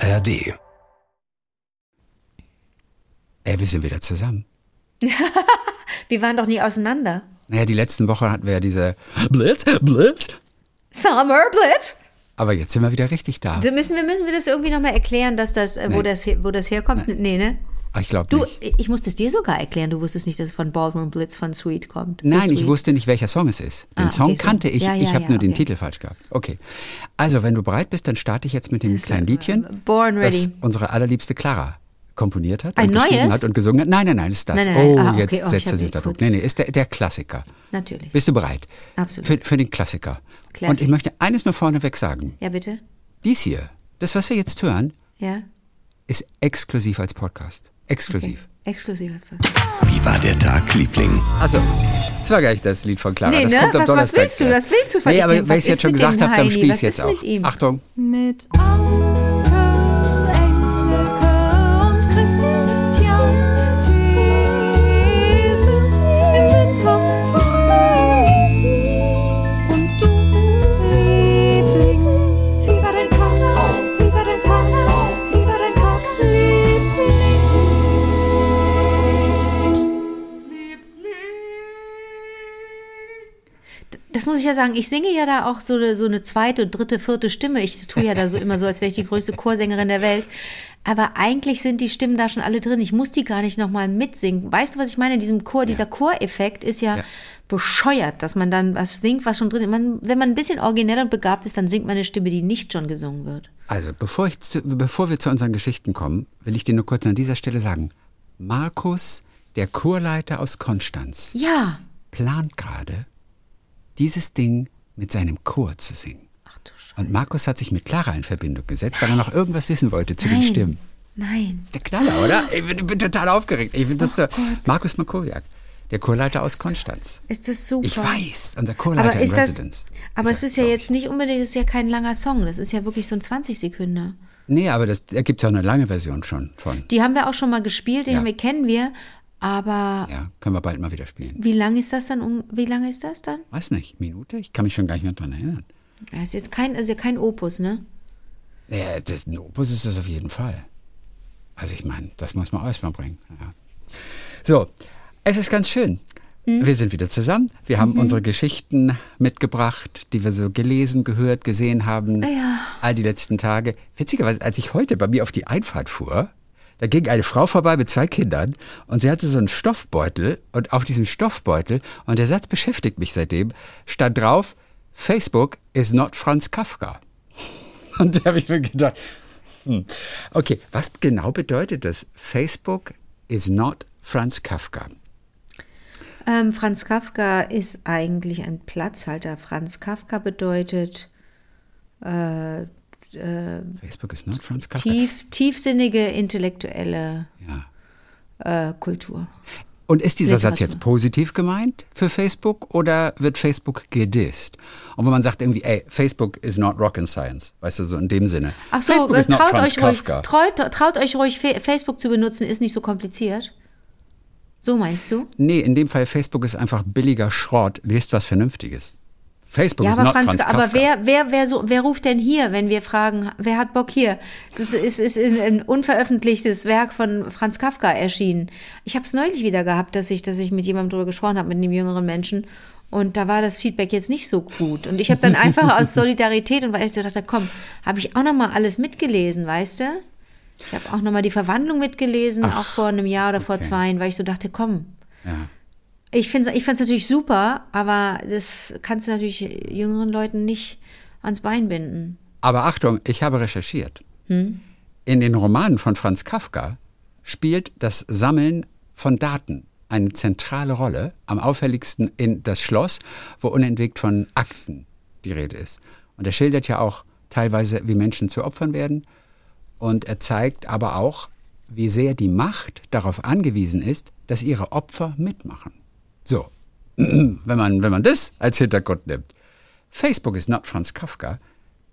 ARD. Ey, wir sind wieder zusammen. Wir waren doch nie auseinander. Naja, die letzten Wochen hatten wir ja diese Blitz, Blitz. Summer Blitz. Aber jetzt sind wir wieder richtig da. So müssen wir, müssen wir das irgendwie nochmal erklären, dass das, äh, wo, Nee. das, wo das herkommt? Nee, ne? Ah, ich glaube Du, nicht. ich musste es dir sogar erklären. Du wusstest nicht, dass es von Ballroom Blitz von Sweet kommt. Nein, ich wusste nicht, welcher Song es ist. Den Ah, Song okay, so. kannte ich, Ja, ich ja, habe ja, nur den okay. Titel falsch gehabt. Okay. Also, wenn du bereit bist, dann starte ich jetzt mit dem kleinen Liedchen, Born das Ready. unsere allerliebste Clara komponiert hat Ein und geschrieben neues? hat und gesungen hat. Nein, nein, nein, ist das. Nein, nein, nein. Oh, Ah, okay. jetzt Oh, ich setzt er sich da Druck. Nee, nee, ist der, der Klassiker. Natürlich. Bist du bereit? Absolut. Für, für den Klassiker. Classic. Und ich möchte eines nur vorneweg sagen. Ja, bitte? Dies hier, das, was wir jetzt hören, Ja? ist exklusiv als Podcast. Exklusiv. Exklusiv als Wie war der Tag, Liebling? Also, das war gar nicht das Lied von Clara. Nee, das ne? kommt am Was- was Donnerstag willst du? erst. Was willst du von Nee, aber weil Was ich es jetzt schon gesagt habe, dann spiele ich Was es jetzt auch. mit ihm? Achtung. Mit Das muss ich ja sagen, ich singe ja da auch so eine, so eine zweite, dritte, vierte Stimme. Ich tue ja da so immer so, als wäre ich die größte Chorsängerin der Welt. Aber eigentlich sind die Stimmen da schon alle drin. Ich muss die gar nicht nochmal mitsingen. Weißt du, was ich meine? In diesem Chor, dieser Choreffekt ist ja, Ja. bescheuert, dass man dann was singt, was schon drin ist. Man, wenn man ein bisschen originell und begabt ist, dann singt man eine Stimme, die nicht schon gesungen wird. Also, bevor, ich zu, bevor wir zu unseren Geschichten kommen, will ich dir nur kurz an dieser Stelle sagen. Markus, der Chorleiter aus Konstanz, Ja. plant gerade, dieses Ding mit seinem Chor zu singen. Ach du Scheiße. Und Markus hat sich mit Clara in Verbindung gesetzt, weil er noch irgendwas wissen wollte zu den Nein. Stimmen. Nein. ist der Knaller, oder? Ich bin, bin total aufgeregt. Ich finde das der Markus Makowiak, der Chorleiter aus Konstanz. Ist das super? Ich weiß, unser Chorleiter Aber in ist das, Residence. aber es ist ja jetzt nicht unbedingt, es ist ja kein langer Song. Das ist ja wirklich so ein 20 Sekunden. Nee, aber das, da gibt es auch eine lange Version schon von. Die haben wir auch schon mal gespielt, die Ja. haben wir, kennen wir. Aber Ja, können wir bald mal wieder spielen. wie lang ist das dann? Wie lange ist das dann? Weiß nicht, Minute? Ich kann mich schon gar nicht mehr dran erinnern. Das ist jetzt kein, ja kein Opus, ne? Ja, das, ein Opus ist das auf jeden Fall. Also ich meine, das muss man erstmal bringen. Ja. So, es ist ganz schön. Hm? Wir sind wieder zusammen. Wir haben Mhm. unsere Geschichten mitgebracht, die wir so gelesen, gehört, gesehen haben. Ja. All die letzten Tage. Witzigerweise, als ich heute bei mir auf die Einfahrt fuhr, da ging eine Frau vorbei mit zwei Kindern und sie hatte so einen Stoffbeutel und auf diesem Stoffbeutel, und der Satz beschäftigt mich seitdem, stand drauf, Facebook is not Franz Kafka. Und da habe ich mir gedacht, hm, okay, was genau bedeutet das? Facebook is not Franz Kafka. Ähm, Franz Kafka ist eigentlich ein Platzhalter. Franz Kafka bedeutet äh, Facebook is not Franz Kafka. tief, tiefsinnige intellektuelle Ja. äh, Kultur. Und ist dieser Satz Literatur. jetzt positiv gemeint für Facebook oder wird Facebook gedisst? Und wenn man sagt irgendwie, ey, Facebook is not rocket science, weißt du, so in dem Sinne. Ach so, Facebook äh, traut, euch ruhig, Kafka. traut, traut euch ruhig, Facebook zu benutzen, ist nicht so kompliziert. So meinst du? Nee, in dem Fall Facebook ist einfach billiger Schrott, lest was Vernünftiges. Facebook Ja, is aber not Franz, Franz Kafka. aber wer, wer, wer, so, wer ruft denn hier, wenn wir fragen, wer hat Bock hier? Das ist, ist ein, unveröffentlichtes Werk von Franz Kafka erschienen. Ich habe es neulich wieder gehabt, dass ich, dass ich mit jemandem drüber gesprochen habe, mit einem jüngeren Menschen. Und da war das Feedback jetzt nicht so gut. Und ich habe dann einfach aus Solidarität und weil ich so dachte, komm, habe ich auch noch mal alles mitgelesen, weißt du? Ich habe auch noch mal die Verwandlung mitgelesen, auch vor einem Jahr oder vor okay. zwei, weil ich so dachte, komm, Ja. Ich finde es ich find's natürlich super, aber das kannst du natürlich jüngeren Leuten nicht ans Bein binden. Aber Achtung, ich habe recherchiert. Hm? In den Romanen von Franz Kafka spielt das Sammeln von Daten eine zentrale Rolle, am auffälligsten in das Schloss, wo unentwegt von Akten die Rede ist. Und er schildert ja auch teilweise, wie Menschen zu Opfern werden. Und er zeigt aber auch, wie sehr die Macht darauf angewiesen ist, dass ihre Opfer mitmachen. So, wenn man, wenn man das als Hintergrund nimmt. Facebook ist not Franz Kafka,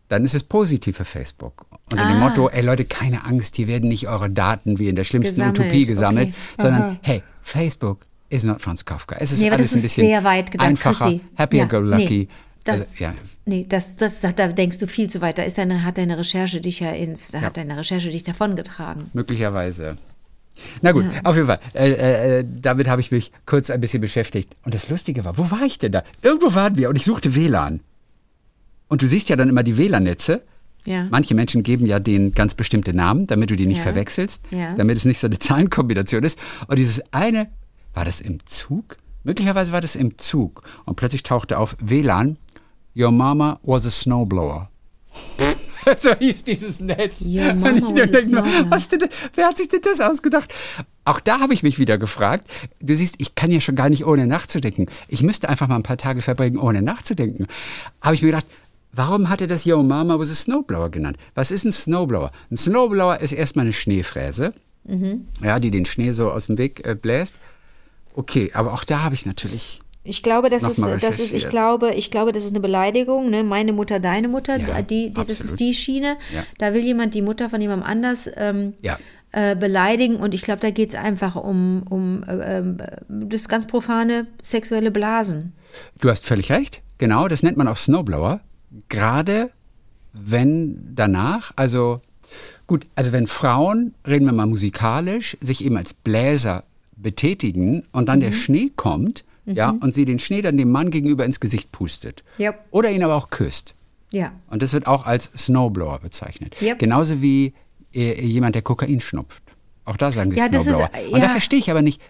dann ist es positiv für Facebook. Unter dem Ah. Motto, ey Leute, keine Angst, hier werden nicht eure Daten wie in der schlimmsten Gesammelt, Utopie gesammelt, okay. sondern hey, Facebook is not Franz Kafka. Es ist Nee, alles das ein ist bisschen sehr weit gedacht, einfacher, happier Ja, go lucky. nee. Das, also, ja, Nee, das, das, da denkst du viel zu weit. Da ist deine, hat deine Recherche dich ja ins, da Ja. hat deine Recherche dich davongetragen. möglicherweise. Na gut, auf jeden Fall. Äh, äh, äh, damit habe ich mich kurz ein bisschen beschäftigt. Und das Lustige war, wo war ich denn da? Irgendwo waren wir und ich suchte WLAN. Und du siehst ja dann immer die WLAN-Netze. Ja. Manche Menschen geben ja denen ganz bestimmte Namen, damit du die nicht Ja. verwechselst, Ja. damit es nicht so eine Zahlenkombination ist. Und dieses eine, war das im Zug? Möglicherweise war das im Zug. Und plötzlich tauchte auf WLAN, Your mama was a snowblower. so hieß dieses Netz. Und mama ich was a denk nur, was denn, wer hat sich denn das ausgedacht? Auch da habe ich mich wieder gefragt. Du siehst, ich kann ja schon gar nicht ohne nachzudenken. Ich müsste einfach mal ein paar Tage verbringen, ohne nachzudenken. Habe ich mir gedacht, warum hat er das Yo Mama was a Snowblower genannt? Was ist ein Snowblower? Ein Snowblower ist erstmal eine Schneefräse, Mhm. ja, die den Schnee so aus dem Weg äh, bläst. Okay, aber auch da habe ich natürlich Ich glaube, das ist, das ist, ich glaube, ich glaube, das ist eine Beleidigung, ne? Meine Mutter, deine Mutter, Ja, die, die, das ist die Schiene. Ja. Da will jemand die Mutter von jemandem anders ähm, Ja. äh, beleidigen und ich glaube, da geht es einfach um, um äh, das ganz profane sexuelle Blasen. Du hast völlig recht. Genau, das nennt man auch Snowblower. Gerade wenn danach, also gut, also wenn Frauen, reden wir mal musikalisch, sich eben als Bläser betätigen und dann der Schnee kommt, ja, und sie den Schnee dann dem Mann gegenüber ins Gesicht pustet. Yep. Oder ihn aber auch küsst. Ja. Und das wird auch als Snowblower bezeichnet. Yep. Genauso wie äh, jemand, der Kokain schnupft. Auch da sagen sie Ja, das ist, Snowblower. äh, Und da ja. verstehe ich aber nicht,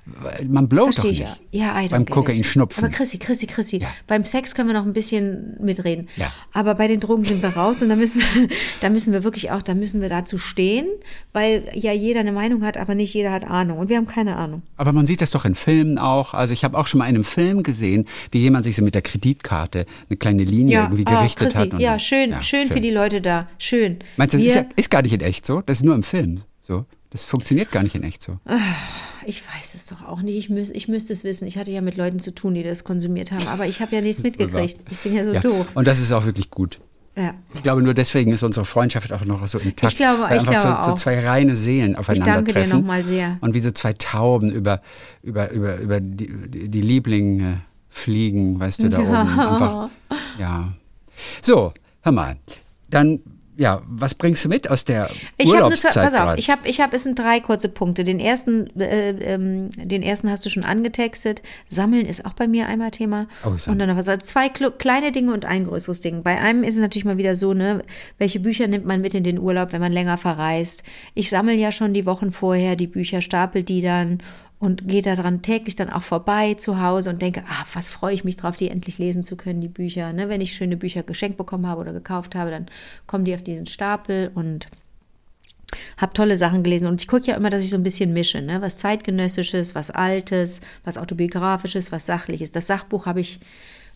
man blowt doch nicht. ja. Ja, beim get Kokain it. schnupfen. Aber Chrissy, Chrissy, Chrissy, Ja. beim Sex können wir noch ein bisschen mitreden. Ja. Aber bei den Drogen sind wir raus und da müssen wir, da müssen wir wirklich auch, da müssen wir dazu stehen, weil ja jeder eine Meinung hat, aber nicht jeder hat Ahnung. Und wir haben keine Ahnung. Aber man sieht das doch in Filmen auch. Also ich habe auch schon mal in einem Film gesehen, wie jemand sich so mit der Kreditkarte eine kleine Linie irgendwie ah, gerichtet Chrissy, hat. und ja, schön, ja, schön, für die Leute da. Schön. Meinst du, das ist, ja, ist gar nicht in echt so? Das ist nur im Film so. Das funktioniert gar nicht in echt so. Ich weiß es doch auch nicht. Ich, müß, ich müsste es wissen. Ich hatte ja mit Leuten zu tun, die das konsumiert haben. Aber ich habe ja nichts mitgekriegt. Ich bin ja so Ja. doof. Und das ist auch wirklich gut. Ja. Ich glaube, nur deswegen ist unsere Freundschaft auch noch so intakt. Ich glaube- weil ich einfach glaube so, so zwei reine Seelen danke aufeinandertreffen. dir noch mal sehr. Und wie so zwei Tauben über, über, über, über die, die, Lieblinge fliegen, weißt du, da oben. Einfach, ja. So, hör mal. Dann, ja, was bringst du mit aus der Ich habe Urlaubszeit pass auf, grad? ich habe, ich habe, es sind drei kurze Punkte. Den ersten, äh, ähm, den ersten hast du schon angetextet. Sammeln ist auch bei mir einmal Thema. Oh, und dann noch was. Also zwei kle- kleine Dinge und ein größeres Ding. Bei einem ist es natürlich mal wieder so, ne, welche Bücher nimmt man mit in den Urlaub, wenn man länger verreist? Ich sammle ja schon die Wochen vorher die Bücher, stapel die dann und gehe daran täglich dann auch vorbei zu Hause und denke, ah, was freue ich mich drauf, die endlich lesen zu können, die Bücher. Ne? Wenn ich schöne Bücher geschenkt bekommen habe oder gekauft habe, dann kommen die auf diesen Stapel und habe tolle Sachen gelesen und ich gucke ja immer, dass ich so ein bisschen mische, ne? was zeitgenössisches, was altes, was autobiografisches, was sachliches. Das Sachbuch habe ich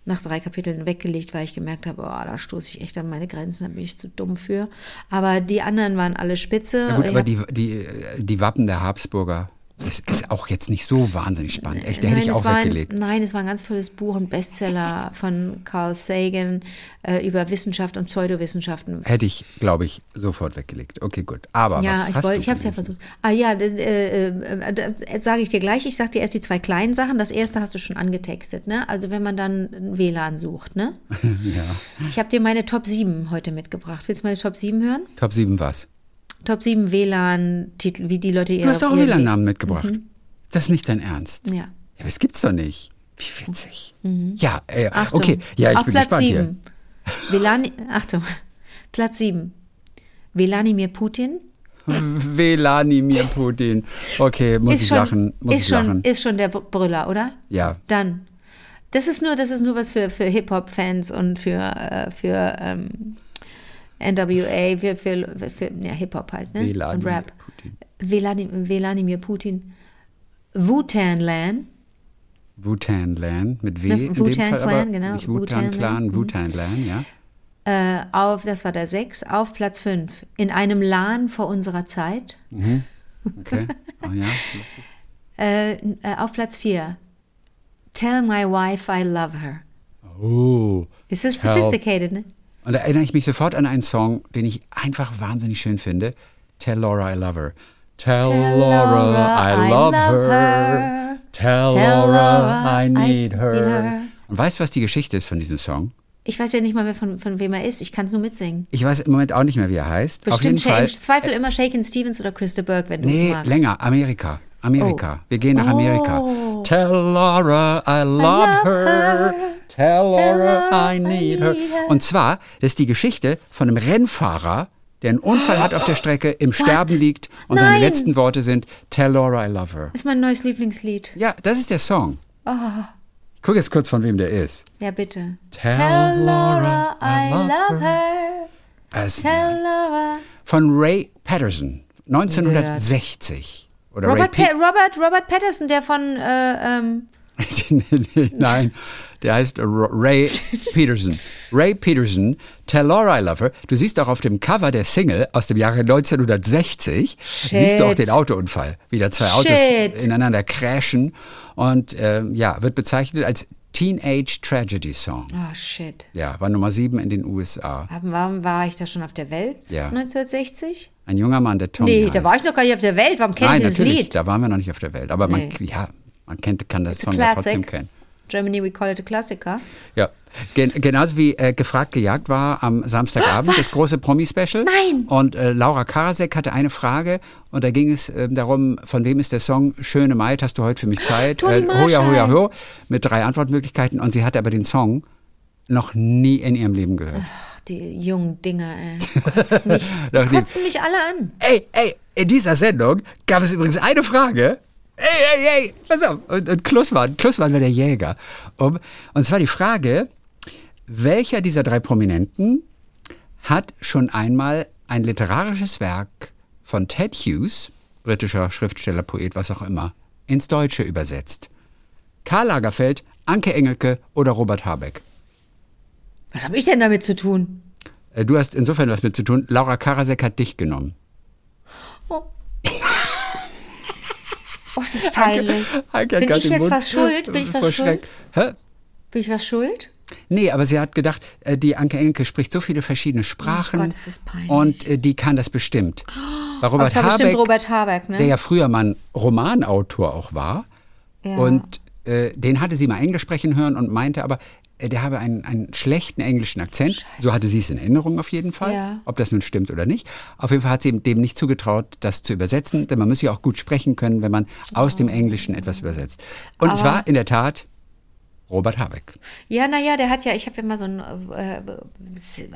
nach drei Kapiteln weggelegt, weil ich gemerkt habe, oh, da stoße ich echt an meine Grenzen, da bin ich zu dumm für. Aber die anderen waren alle spitze. Ja gut, aber die, die, die Wappen der Habsburger, das ist auch jetzt nicht so wahnsinnig spannend. Echt, der hätte Nein, ich es auch weggelegt. Ein, nein, es war ein ganz tolles Buch, ein Bestseller von Carl Sagan äh, über Wissenschaft und Pseudowissenschaften. Hätte ich, glaube ich, sofort weggelegt. Okay, gut. Aber Ja, was ich hast wollte, du ich habe es ja versucht. Ah ja, das, äh, äh, das sage ich dir gleich. Ich sage dir erst die zwei kleinen Sachen. Das erste hast du schon angetextet, ne? Also wenn man dann WLAN sucht, ne? Ja. Ich habe dir meine Top 7 heute mitgebracht. Willst du meine Top 7 hören? Top 7 was? Top 7 WLAN-Titel, wie die Leute ihr Du hast auch WLAN-Namen mitgebracht. Das ist nicht dein Ernst. Ja. Ja, aber das gibt's doch nicht. Wie witzig. Ja, äh, Mhm. Achtung. okay. Ja, ich Auf bin Platz gespannt hier. 7. Velani, Achtung. Platz 7. Wladimir Putin. Wladimir Putin. Okay, muss ist ich schon, lachen. Muss ist ich schon, lachen. Ist schon der Br- Brüller, oder? Ja. Dann. Das ist nur, das ist nur was für, für Hip-Hop-Fans und für, äh, für ähm, NWA, für, für, für ja, Hip-Hop halt, ne? und Wladimir Rap. Putin. Wladimir Putin. Wu-Tan Lan. Wu-Tan Clan mit W Ne, in dem Wu-Tang Fall, aber Clan, genau, nicht Wu-Tan Clan, Clan. Wu-Tan Clan, ja. Äh, auf, das war der 6, auf Platz 5. In einem Lan vor unserer Zeit. Okay. Oh ja, lustig. Äh, äh, auf Platz 4. Tell my wife I love her. Oh. Ist das sophisticated, ne? Und da erinnere ich mich sofort an einen Song, den ich einfach wahnsinnig schön finde. Tell Laura I love her. Tell, Tell Laura, Laura I I love, love her. her. Tell, Tell Laura Laura I I need need her. her. Und weißt du, was die Geschichte ist von diesem Song? Ich weiß ja nicht mal mehr, von, von wem er ist. Ich kann es nur mitsingen. Ich weiß im Moment auch nicht mehr, wie er heißt. Auf jeden Bestimmt, Fall. Zweifel immer Shakin' Stevens oder Christa Burke, wenn du es Nee, magst. länger. Amerika. Amerika. Oh. Wir gehen nach Amerika. Oh. Tell Laura I love love her. her. Tell Laura I I need her. her. Und zwar, das ist die Geschichte von einem Rennfahrer, der einen Unfall hat auf der Strecke, im Sterben liegt und seine Nein. letzten Worte sind Tell Laura I love her. Das ist mein neues Lieblingslied. Ja, das ist der Song. Oh. Ich gucke jetzt kurz, von wem der ist. Ja, bitte. Tell, Laura I love her. Es- Tell Laura. Von Ray Patterson, 1960. Oder Robert, pa Robert, Robert Patterson, der von, äh, ähm, Nein, der heißt Ray Peterson. Ray Peterson, Tell Laura I Love Her. Du siehst auch auf dem Cover der Single aus dem Jahre 1960, siehst du auch den Autounfall, wie da zwei Autos Shit. ineinander crashen und ähm, ja, wird bezeichnet als Teenage Tragedy Song. oh shit. Ja, war Nummer sieben in den USA. Warum war ich da schon auf der Welt? Ja. 1960? Ein junger Mann, der Tommy Nee, heißt. da war ich noch gar nicht auf der Welt. Warum kenne ich Nein, dieses natürlich, Lied? da waren wir noch nicht auf der Welt. Aber man, Nee. ja, man kennt, kann das It's Song ja trotzdem kennen. Germany, we call it a Klassiker. Ja, Gen genauso wie äh, gefragt gejagt war am Samstagabend Was? das große Promi-Special. Nein. Und äh, Laura Karasek hatte eine Frage und da ging es äh, darum, von wem ist der Song Schöne Maid, hast du heute für mich Zeit? Äh, hoja, hoja, ho, mit drei Antwortmöglichkeiten und sie hatte aber den Song noch nie in ihrem Leben gehört. Die jungen Dinger, ey. Kotzt mich, kotzen mich alle an. Ey, ey, in dieser Sendung gab es übrigens eine Frage. Ey, ey, ey, pass auf. Und, und Klussmann, Klussmann war der Jäger. Um, und zwar die Frage, welcher dieser drei Prominenten hat schon einmal ein literarisches Werk von Ted Hughes, britischer Schriftsteller, Poet, was auch immer, ins Deutsche übersetzt? Karl Lagerfeld, Anke Engelke oder Robert Habeck? Was habe ich denn damit zu tun? Äh, Du hast insofern was mit zu tun. Laura Karasek hat dich genommen. Oh. Oh, das ist peinlich. Anke hat Bin ich jetzt Mund was schuld? Bin ich was schuld? Hä? Bin ich was schuld? Nee, aber sie hat gedacht, äh, die Anke Engelke spricht so viele verschiedene Sprachen Oh Gott, ist das peinlich. und äh, die kann das bestimmt. Bei Aber Robert bestimmt Habeck, Robert Habeck, ne? der ja früher mal ein Romanautor auch war Ja. und äh, den hatte sie mal Englisch sprechen hören und meinte aber, der habe einen, einen schlechten englischen Akzent. So hatte sie es in Erinnerung auf jeden Fall. Ja. Ob das nun stimmt oder nicht. Auf jeden Fall hat sie dem nicht zugetraut, das zu übersetzen, denn man muss ja auch gut sprechen können, wenn man aus dem Englischen etwas übersetzt. Und es Aber- war in der Tat Robert Habeck. Ja, naja, der hat ja, ich habe ja mal so ein äh,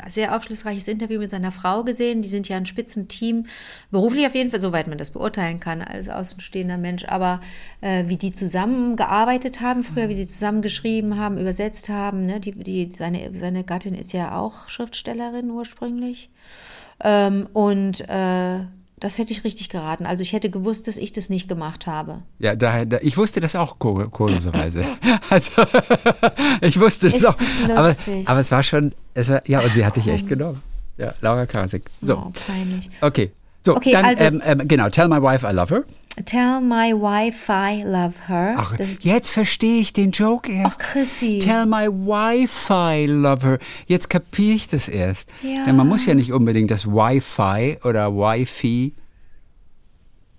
sehr aufschlussreiches Interview mit seiner Frau gesehen. Die sind ja ein Spitzenteam, beruflich auf jeden Fall, soweit man das beurteilen kann als außenstehender Mensch. Aber äh, wie die zusammengearbeitet haben früher, wie sie zusammengeschrieben haben, übersetzt haben. Ne? Die, die, seine, seine Gattin ist ja auch Schriftstellerin ursprünglich. Ähm, und äh, das hätte ich richtig geraten. Also ich hätte gewusst, dass ich das nicht gemacht habe. Ja, da, da, ich wusste das auch kur- kurioserweise. Also, ich wusste das Ist auch. das Aber, aber es war schon, es war, ja, und sie hat dich echt genommen. Ja, Laura Karasek. So, Oh, peinlich. okay. So, Okay, dann, also- ähm, ähm, genau, Tell My Wife I Love Her. Tell my wife I love her. Ach, das, jetzt verstehe ich den Joke erst. Ach, Chrissy. Tell my Wi-Fi love her. Jetzt kapiere ich das erst. Ja. Denn man muss ja nicht unbedingt das Wi-Fi oder Wi-Fi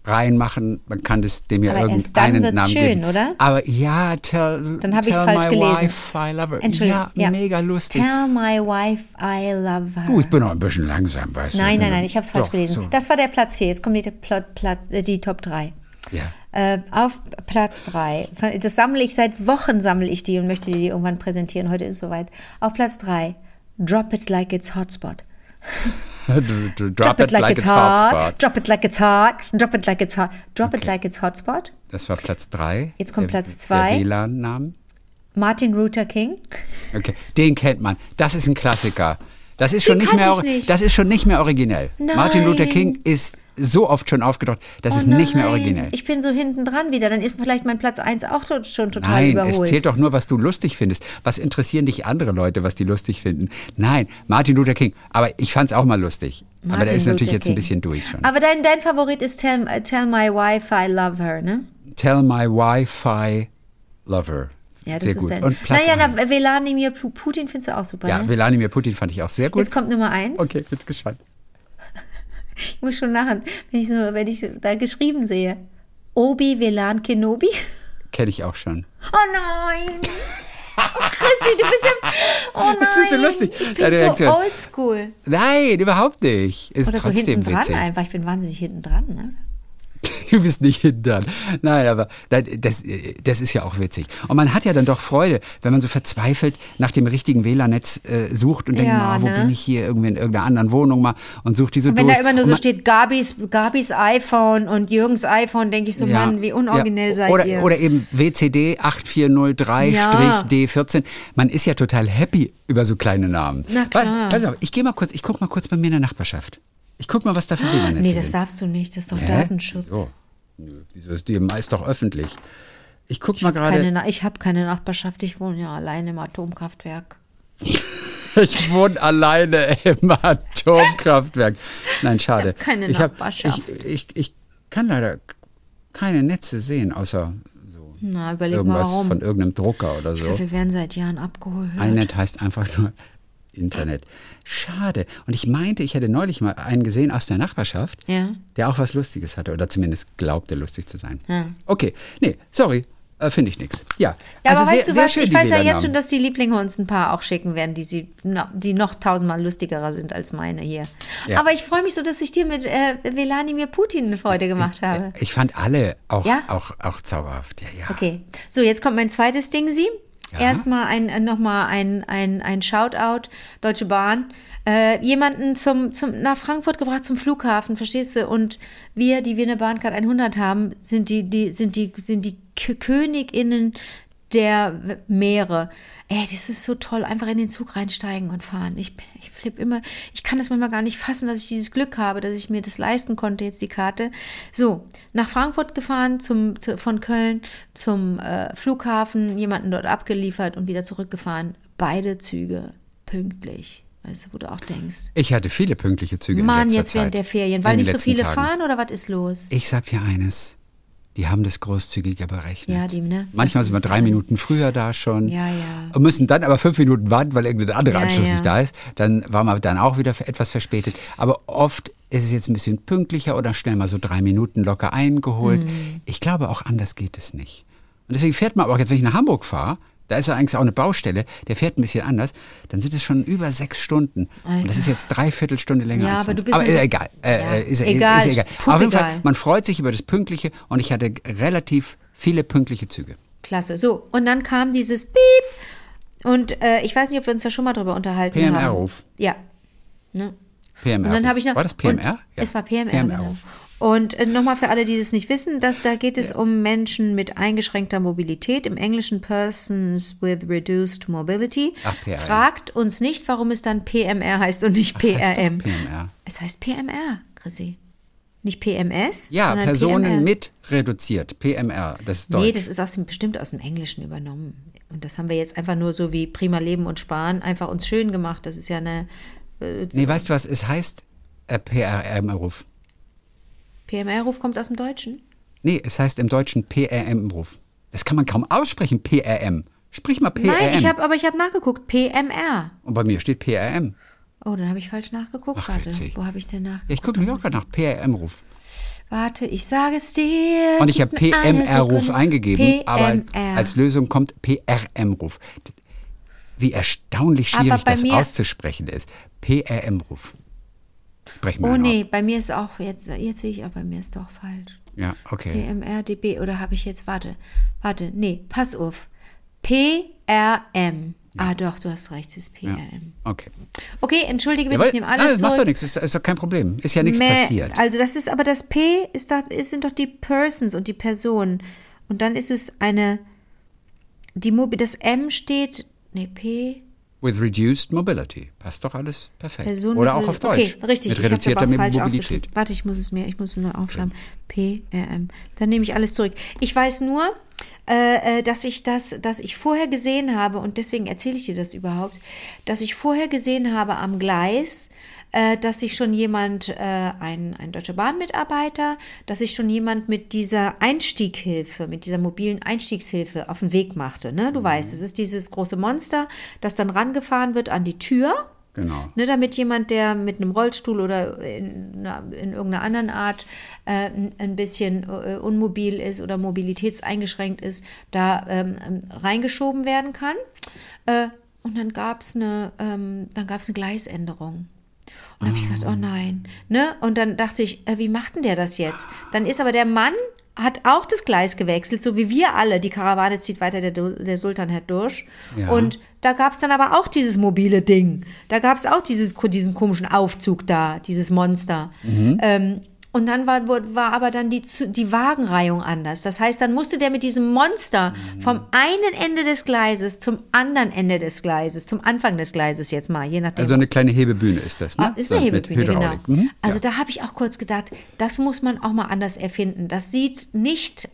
reinmachen. Man kann das dem ja Aber dann irgendeinen wird's Namen schön, geben. oder? Aber ja, tell, Dann habe ich es tell falsch my gelesen. Wi-Fi love her. Entschuldigung. Ja, mega lustig. Tell my wife I love her. Du, ich bin noch ein bisschen langsam, weißt du. nein, nein, nein, ich habe es falsch gelesen. so. Das war der Platz 4. Jetzt kommen die, Plot, Platz, äh, die Top 3. Ja. Äh, auf Platz 3. Das sammle ich seit Wochen, sammle ich die und möchte die irgendwann präsentieren. Heute ist es soweit. Auf Platz 3. Drop it like it's hotspot. Du- Drop, it like, it's hotspot. Drop it like it's hot. Drop it like it's hot. Drop it like it's hotspot. Das war Platz drei. Jetzt kommt Der- Platz zwei. Der WLAN-Namen. Martin Luther King. Okay, den kennt man. Das ist ein Klassiker. Das ist schon nicht mehr, nicht. das ist schon nicht mehr originell. Martin Luther Nein. King ist so oft schon aufgetaucht, das Oh ist nicht mehr nein, originell. Ich bin so hinten dran wieder. Dann ist vielleicht mein Platz 1 auch schon total Nein, überholt. es zählt doch nur, was du lustig findest. Was interessieren dich andere Leute, was die lustig finden? Nein, Martin Luther King. Aber ich fand's auch mal lustig. Aber der Martin ist natürlich Luther jetzt ein King. bisschen durch schon. Aber dein, dein Favorit ist Tell, Tell My Wife I Love Her, ne? Tell my Wi-Fi lover. Ja, das Sehr ist gut. dein. Und Platz naja, eins. na, Veladimir Pu- Putin findest du auch super, Ja, ne? Wladimir Putin fand ich auch sehr gut. Jetzt kommt Nummer 1. Okay, bin gespannt. Ich muss schon lachen, wenn ich, nur, wenn ich da geschrieben sehe. Obi Velan Kenobi. Kenne ich auch schon. Oh nein! Chrissy, du bist ja. Oh nein. Das ist so lustig. Ich bin so oldschool. Nein, überhaupt nicht. Ist Oder so trotzdem hinten dran witzig. einfach. Ich bin wahnsinnig hinten dran. Ne? Du bist nicht hinten dran. Nein, aber das, das, ist ja auch witzig. Und man hat ja dann doch Freude, wenn man so verzweifelt nach dem richtigen WLAN-Netz äh, sucht und denkt, Ja, wo ne? bin ich hier irgendwie in irgendeiner anderen Wohnung mal und sucht diese Wenn durch. da immer nur Und so steht Gabis, Gabis iPhone und Jürgens iPhone, denke ich so, Ja, Mann, wie unoriginell ja. seid oder, ihr. Oder eben WCD 8403-D14. Man ist ja total happy über so kleine Namen. Na klar. Pass, pass auf, ich gehe mal kurz, ich guck mal kurz bei mir in der Nachbarschaft. Ich guck mal, was da für WLAN-Netze nee, das sind. darfst du nicht, das ist doch Hä? Datenschutz. Wieso? Nö, Wieso ist die meist doch öffentlich? Ich guck mal Keine, gerade. Ich habe keine Nachbarschaft, ich wohne ja allein im Atomkraftwerk. Ich wohne alleine im Atomkraftwerk. Nein, schade. Ich hab keine ich, hab- Nachbarschaft. ich, ich, ich kann leider keine Netze sehen, außer so Na, überleg mal irgendwas warum. von irgendeinem Drucker oder Ich so. glaube, wir werden seit Jahren abgeholt. iNet heißt einfach nur Internet. Schade. Und ich meinte, ich hätte neulich mal einen gesehen aus der Nachbarschaft, Ja. der auch was Lustiges hatte oder zumindest glaubte, lustig zu sein. Ja. Okay, nee, sorry, äh, finde ich nichts. Ja, Ja, also aber sehr, weißt du was? schön, ich weiß ja jetzt schon, dass die Lieblinge uns ein paar auch schicken werden, die, sie, die noch tausendmal lustigerer sind als meine hier. Ja. Aber ich freue mich so, dass ich dir mit äh, Wladimir Putin eine Freude gemacht habe. Ich fand alle auch, Ja? auch, auch zauberhaft. Ja, ja. Okay, so jetzt kommt mein zweites Ding, Sie. Ja. Erstmal ein, äh, nochmal ein, ein, ein Shoutout, Deutsche Bahn. Äh, jemanden zum, zum, nach Frankfurt gebracht zum Flughafen, verstehst du? Und wir, die wir eine Bahncard 100 haben, sind die, die, sind die, sind die Königinnen der Meere. Ey, das ist so toll, einfach in den Zug reinsteigen und fahren. Ich, bin- ich flipp immer, ich kann das manchmal gar nicht fassen, dass ich dieses Glück habe, dass ich mir das leisten konnte, jetzt die Karte. So, nach Frankfurt gefahren, zum, zu, von Köln zum äh, Flughafen, jemanden dort abgeliefert und wieder zurückgefahren. Beide Züge pünktlich. Weißt du, wo du auch denkst, Ich hatte viele pünktliche Züge in Mann, jetzt während Zeit. der Ferien, weil nicht so viele Tagen. fahren oder was ist los? Ich sag dir eines, die haben das großzügiger berechnet. Ja, die, ne? Manchmal sind wir drei. Minuten früher da schon. Ja, ja. Und müssen dann aber fünf Minuten warten, weil irgendein anderer Ja, Anschluss nicht da ist. Dann waren wir dann auch wieder etwas verspätet. Aber oft ist es jetzt ein bisschen pünktlicher oder schnell mal so drei Minuten locker eingeholt. Mhm. Ich glaube, auch anders geht es nicht. Und deswegen fährt man aber auch jetzt, wenn ich nach Hamburg fahre, da ist ja eigentlich auch eine Baustelle, der fährt ein bisschen anders, dann sind es schon über sechs Stunden. Und das ist jetzt dreiviertel Stunde länger Ja, als aber du sonst. aber in- ist ja egal. Äh, Ja, ist, ja- egal, ist ja egal. Auf jeden Fall, man freut sich über das Pünktliche und ich hatte relativ viele pünktliche Züge. Klasse. So, und dann kam dieses Piep. Und äh, ich weiß nicht, ob wir uns da schon mal drüber unterhalten haben. PMR-Ruf. Ja. Ne? PMR. Und dann habe ich noch. War das PMR? Und, Es war PMR. PMR. Genau. Und äh, nochmal für alle, die das nicht wissen, dass, da geht es um Menschen mit eingeschränkter Mobilität, im Englischen Persons with Reduced Mobility. Ach, PRM. Fragt uns nicht, warum es dann PMR heißt und nicht Das heißt PRM. PMR. Es heißt PMR, Chrissy. Nicht PMS? Ja, Personen PMR. mit reduziert. PMR, das ist Deutsch. Nee, das ist aus dem, bestimmt aus dem Englischen übernommen. Und das haben wir jetzt einfach nur so wie prima Leben und sparen einfach uns schön gemacht. Das ist ja eine äh, nee, weißt du was? Es heißt äh, PRM-Ruf. PMR-Ruf kommt aus dem Deutschen. Nee, es heißt im Deutschen PRM-Ruf. Das kann man kaum aussprechen, PRM. Sprich mal PRM. Nein, ich habe aber ich habe nachgeguckt. PMR. Und bei mir steht PRM. Oh, dann habe ich falsch nachgeguckt. Ach, Warte, witzig. wo habe ich denn nachgeguckt? Ja, ich gucke mich auch gerade nach PRM-Ruf. Warte, ich sage es dir. Und ich habe PMR-Ruf eingegeben, aber PMR. als Lösung kommt PRM-Ruf. Wie erstaunlich Aber schwierig das auszusprechen ist. PRM-Ruf. Sprechen wir Oh nee, bei mir ist auch, jetzt, jetzt sehe ich auch, bei mir ist doch falsch. Ja, okay. PMRDB oder habe ich jetzt, warte, warte, nee, pass auf. PRM. Ah doch, du hast recht, es ist Ja, PRM. okay. Okay, entschuldige bitte, Ja, ich nehme nein, alles das macht doch nichts, ist, ist doch kein Problem. Ist ja nichts Mäh, passiert. Also das ist aber das P ist da, ist, sind doch die Persons und die Personen. Und dann ist es eine, die Mobi, das M steht, nee, P, With reduced mobility. Passt doch alles perfekt. Person Oder auch auf Deutsch. Okay, richtig. Mit reduzierter Mobilität. Warte, ich muss es mir, ich muss es nur aufschreiben. PRM. Dann nehme ich alles zurück. Ich weiß nur, äh, äh, dass ich das, dass ich vorher gesehen habe und deswegen erzähle ich dir das überhaupt, dass ich vorher gesehen habe am Gleis, äh, dass sich schon jemand, äh, ein, ein Deutsche Bahnmitarbeiter, dass sich schon jemand mit dieser Einstieghilfe, mit dieser mobilen Einstiegshilfe auf den Weg machte. Ne? Du weißt, es ist dieses große Monster, das dann rangefahren wird an die Tür Genau. Ne, damit jemand, der mit einem Rollstuhl oder in, in irgendeiner anderen Art äh, ein- bisschen äh, unmobil ist oder mobilitätseingeschränkt ist, da ähm, ähm, reingeschoben werden kann. Äh, und dann gab es eine, ähm, dann gab's eine Gleisänderung. Und dann habe ich gesagt, oh nein. Ne? Und dann dachte ich, äh, wie macht denn der das jetzt? Dann ist aber der Mann, hat auch das Gleis gewechselt, so wie wir alle. Die Karawane zieht weiter, der, der Sultan hat durch. Ja. Und da gab es dann aber auch dieses mobile Ding. Da gab es auch dieses, diesen komischen Aufzug da, dieses Monster. Ähm, und dann war, war aber dann die, die Wagenreihung anders. Das heißt, dann musste der mit diesem Monster vom einen Ende des Gleises zum anderen Ende des Gleises, zum Anfang des Gleises jetzt mal, je nachdem. Also eine kleine Hebebühne ist das, ne? Ah, ist eine Hebebühne, genau. Mhm. Also ja. da habe ich auch kurz gedacht, das muss man auch mal anders erfinden. Das sieht nicht,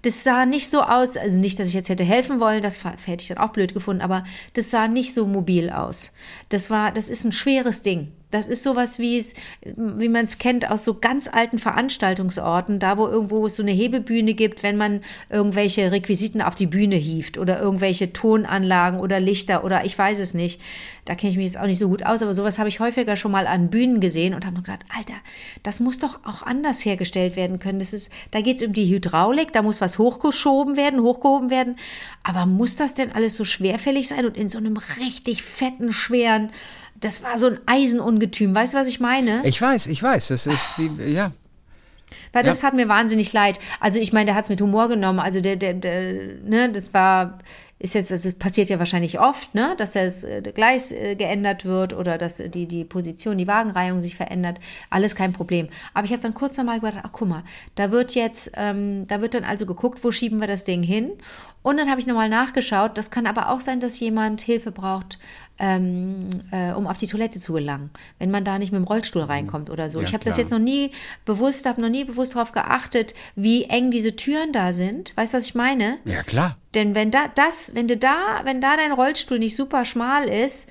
das sah nicht so aus, also nicht, dass ich jetzt hätte helfen wollen, das hätte ich dann auch blöd gefunden, aber das sah nicht so mobil aus. Das war, das ist ein schweres Ding. Das ist sowas, wie es, wie man es kennt aus so ganz alten Veranstaltungsorten, da wo irgendwo es so eine Hebebühne gibt, wenn man irgendwelche Requisiten auf die Bühne hieft oder irgendwelche Tonanlagen oder Lichter oder ich weiß es nicht. Da kenne ich mich jetzt auch nicht so gut aus, aber sowas habe ich häufiger schon mal an Bühnen gesehen und habe gedacht, Alter, das muss doch auch anders hergestellt werden können. Das ist, da geht es um die Hydraulik, da muss was hochgeschoben werden, hochgehoben werden. Aber muss das denn alles so schwerfällig sein und in so einem richtig fetten, schweren, das war so ein Eisenungetüm. Weißt du, was ich meine? Ich weiß, ich weiß. Das ist wie, ja. Weil das hat mir wahnsinnig leid. Also ich meine, der hat es mit Humor genommen. Also der, der, der, ne, das war, ist jetzt, das passiert ja wahrscheinlich oft, ne, dass das äh, Gleis äh, geändert wird oder dass die, die Position, die Wagenreihung sich verändert. Alles kein Problem. Aber ich habe dann kurz nochmal gedacht, ach guck mal, da wird jetzt, ähm, da wird dann also geguckt, wo schieben wir das Ding hin. Und dann habe ich nochmal nachgeschaut. Das kann aber auch sein, dass jemand Hilfe braucht, ähm, äh, um auf die Toilette zu gelangen, wenn man da nicht mit dem Rollstuhl reinkommt oder so. Ja, ich habe das jetzt noch nie bewusst, habe noch nie bewusst darauf geachtet, wie eng diese Türen da sind. Weißt du, was ich meine? Ja, klar. Denn wenn da das, wenn du da, wenn da dein Rollstuhl nicht super schmal ist,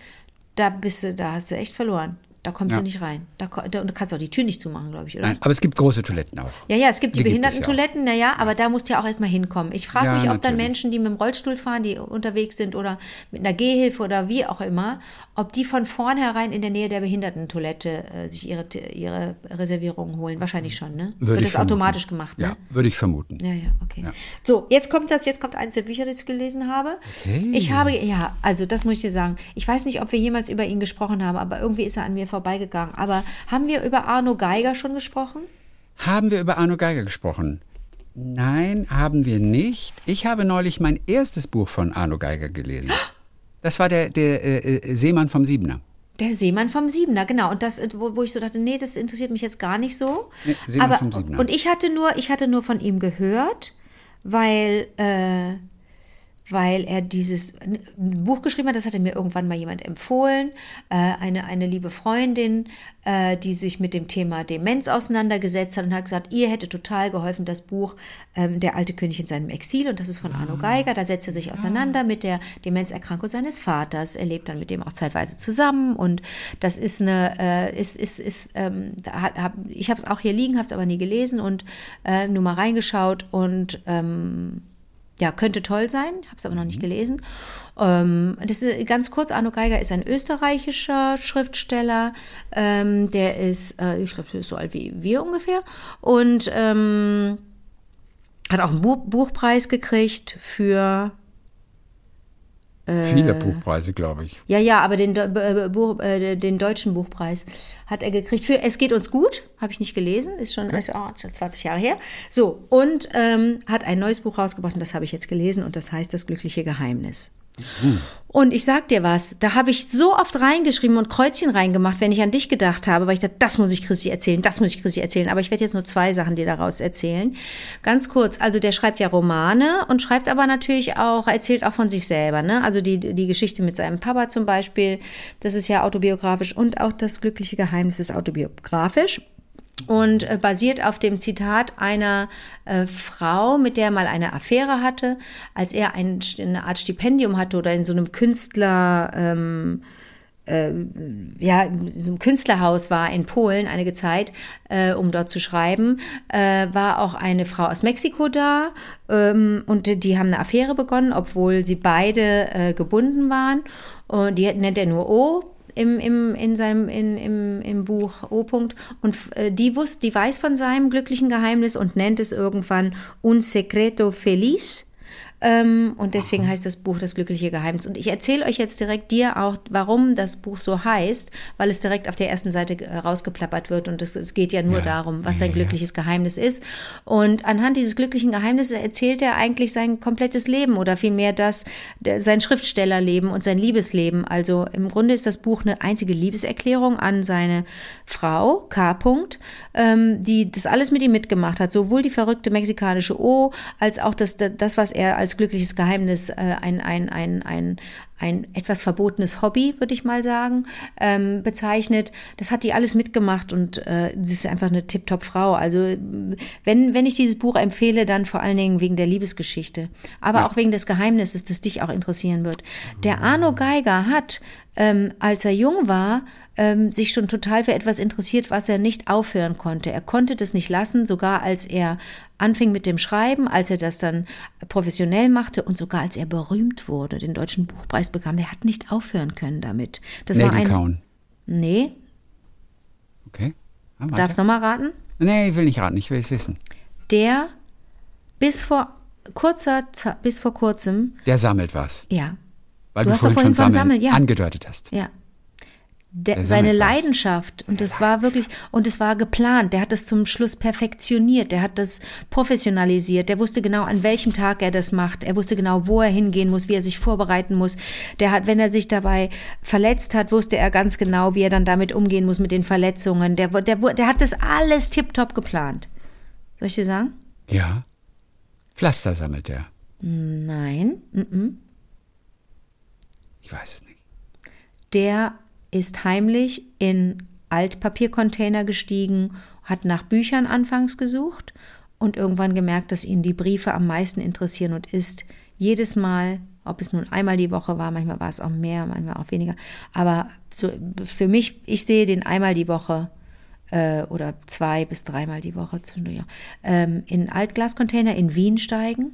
da bist du, da hast du echt verloren. Da kommst Ja. du nicht rein. Da, da, und du kannst auch die Tür nicht zumachen, glaube ich, oder? Nein, aber es gibt große Toiletten auch. Ja, ja, es gibt die, Die ja Behindertentoiletten, naja, aber da musst du ja auch erstmal hinkommen. Ich frage Ja, mich, ob dann natürlich. Menschen, die mit dem Rollstuhl fahren, die unterwegs sind oder mit einer Gehhilfe oder wie auch immer, ob die von vornherein in der Nähe der Behindertentoilette äh, sich ihre, ihre Reservierungen holen. Wahrscheinlich schon, ne? Würde Wird ich das vermuten. automatisch gemacht, ne? Ja, würde ich vermuten. Ja, ja, okay. So, jetzt kommt das, jetzt kommt eins der Bücher, das ich gelesen habe. Okay. Ich habe, ja, also das muss ich dir sagen. Ich weiß nicht, ob wir jemals über ihn gesprochen haben, aber irgendwie ist er an mir vorbeigegangen. Aber haben wir über Arno Geiger schon gesprochen? Haben wir über Arno Geiger gesprochen? Nein, haben wir nicht. Ich habe neulich mein erstes Buch von Arno Geiger gelesen. Das war der, der äh, äh, Seemann vom Siebener. Der Seemann vom Siebener, genau. Und das, wo, wo ich so dachte, nee, das interessiert mich jetzt gar nicht so. Nee, Seemann Aber, vom Siebener. Und ich hatte nur, ich hatte nur von ihm gehört, weil, äh, weil er dieses Buch geschrieben hat, das hatte mir irgendwann mal jemand empfohlen, äh, eine, eine liebe Freundin, äh, die sich mit dem Thema Demenz auseinandergesetzt hat und hat gesagt, ihr hätte total geholfen, das Buch ähm, Der alte König in seinem Exil und das ist von Arno Geiger, da setzt er sich auseinander mit der Demenzerkrankung seines Vaters, er lebt dann mit dem auch zeitweise zusammen und das ist eine, äh, ist, ist, ist, ähm, hab, ich habe es auch hier liegen, habe es aber nie gelesen und äh, nur mal reingeschaut und ähm, ja, könnte toll sein, habe es aber noch nicht gelesen. Ähm, das ist ganz kurz, Arno Geiger ist ein österreichischer Schriftsteller, ähm, der ist, äh, ich glaube, so alt wie wir ungefähr. Und ähm, hat auch einen Bu Buchpreis gekriegt für Viele Buchpreise, glaube ich. ja, ja, aber den, äh, äh, den deutschen Buchpreis hat er gekriegt für Es geht uns gut, habe ich nicht gelesen, ist schon, ist, oh, schon 20 Jahre her. So, und ähm, hat ein neues Buch rausgebracht und das habe ich jetzt gelesen und das heißt Das glückliche Geheimnis. Und ich sag dir was, da habe ich so oft reingeschrieben und Kreuzchen reingemacht, wenn ich an dich gedacht habe, weil ich dachte, das muss ich Chrissy erzählen, das muss ich Chrissy erzählen. Aber ich werde jetzt nur zwei Sachen dir daraus erzählen. Ganz kurz, also der schreibt ja Romane und schreibt aber natürlich auch, erzählt auch von sich selber. Ne? Also die, die Geschichte mit seinem Papa zum Beispiel, das ist ja autobiografisch und auch das glückliche Geheimnis ist autobiografisch und äh, basiert auf dem Zitat einer äh, Frau, mit der er mal eine Affäre hatte, als er ein, eine Art Stipendium hatte oder in so einem Künstler, ähm, äh, ja, in so einem Künstlerhaus war in Polen einige Zeit, äh, um dort zu schreiben, äh, war auch eine Frau aus Mexiko da ähm, und die, haben eine Affäre begonnen, obwohl sie beide äh, gebunden waren. Und die nennt er nur O im, im, in seinem, in, im, im Buch O. -Punkt. Und äh, die wusste, die weiß von seinem glücklichen Geheimnis und nennt es irgendwann Un secreto feliz. Ähm, und deswegen heißt das Buch Das glückliche Geheimnis. Und ich erzähle euch jetzt direkt dir auch, warum das Buch so heißt, weil es direkt auf der ersten Seite äh, rausgeplappert wird. Und es, es geht ja nur Ja. darum, was sein glückliches Geheimnis ist. Und anhand dieses glücklichen Geheimnisses erzählt er eigentlich sein komplettes Leben oder vielmehr das, sein Schriftstellerleben und sein Liebesleben. Also im Grunde ist das Buch eine einzige Liebeserklärung an seine Frau, K. -Punkt, ähm, die das alles mit ihm mitgemacht hat. Sowohl die verrückte mexikanische O, als auch das, das was er als glückliches Geheimnis, äh, ein, ein, ein, ein, ein etwas verbotenes Hobby, würde ich mal sagen, ähm, bezeichnet. Das hat die alles mitgemacht und äh, sie ist einfach eine tipptopp Frau. Also wenn, wenn ich dieses Buch empfehle, dann vor allen Dingen wegen der Liebesgeschichte, aber auch wegen des Geheimnisses, das dich auch interessieren wird. Der Arno Geiger hat, ähm, als er jung war, ähm, sich schon total für etwas interessiert, was er nicht aufhören konnte. Er konnte das nicht lassen, sogar als er anfing mit dem Schreiben, als er das dann professionell machte und sogar als er berühmt wurde, den deutschen Buchpreis bekam. Der hat nicht aufhören können damit. Das war Nägel ein kauen. Nee, Okay. Ah, darfst noch mal raten? Nee, ich will nicht raten, ich will es wissen. Der bis vor kurzer bis vor kurzem, Der sammelt was. ja, Weil Du du, hast vorhin schon vorhin von sammeln Sammeln, ja. angedeutet hast. Ja. Der, seine. Leidenschaft, und das war wirklich, und es war geplant, der hat das zum Schluss perfektioniert, der hat das professionalisiert, der wusste genau, an welchem Tag er das macht, er wusste genau, wo er hingehen muss, wie er sich vorbereiten muss. Der hat, wenn er sich dabei verletzt hat, wusste er ganz genau, wie er dann damit umgehen muss mit den Verletzungen. Der, der, der hat das alles tiptop geplant. Soll ich dir sagen? Ja. Pflaster sammelt er. Nein. mhm. Ich weiß es nicht. der ist heimlich in Altpapiercontainer gestiegen, hat nach Büchern anfangs gesucht und irgendwann gemerkt, dass ihn die Briefe am meisten interessieren und ist jedes Mal, ob es nun einmal die Woche war, manchmal war es auch mehr, manchmal auch weniger, aber so, für mich, ich sehe den einmal die Woche äh, oder zwei bis dreimal die Woche zwischendurch, ähm, in Altglascontainer in Wien steigen.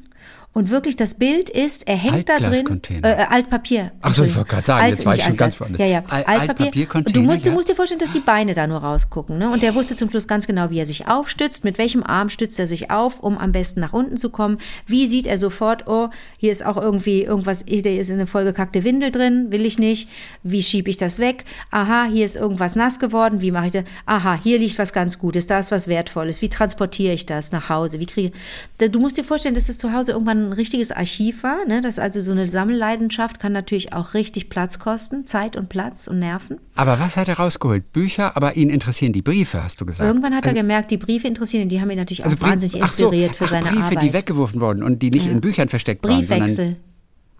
Und wirklich, das Bild ist, er hängt da drin. Äh, äh, Altpapier. Ach so, ich wollte gerade sagen, jetzt war ich schon ganz Altglas. woanders. Ja, ja. Al- Altpapier. Und du musst, ja. du musst dir vorstellen, dass die Beine da nur rausgucken. Ne? Und der wusste zum Schluss ganz genau, wie er sich aufstützt, mit welchem Arm stützt er sich auf, um am besten nach unten zu kommen. Wie sieht er sofort, oh, hier ist auch irgendwie irgendwas, hier ist eine vollgekackte Windel drin, will ich nicht. Wie schiebe ich das weg? Aha, hier ist irgendwas nass geworden, wie mache ich das? Aha, hier liegt was ganz Gutes, da ist was Wertvolles. Wie transportiere ich das nach Hause? Wie kriege Du musst dir vorstellen, dass das zu Hause irgendwann ein richtiges Archiv war. Ne? Das also so eine Sammelleidenschaft kann natürlich auch richtig Platz kosten, Zeit und Platz und Nerven. Aber was hat er rausgeholt? Bücher, aber ihn interessieren die Briefe, hast du gesagt. Irgendwann hat also, er gemerkt, die Briefe interessieren ihn, die haben ihn natürlich auch also Brief- wahnsinnig ach so, inspiriert für ach, seine Briefe, Arbeit. die weggeworfen wurden und die nicht in Büchern versteckt waren, Briefwechsel. sondern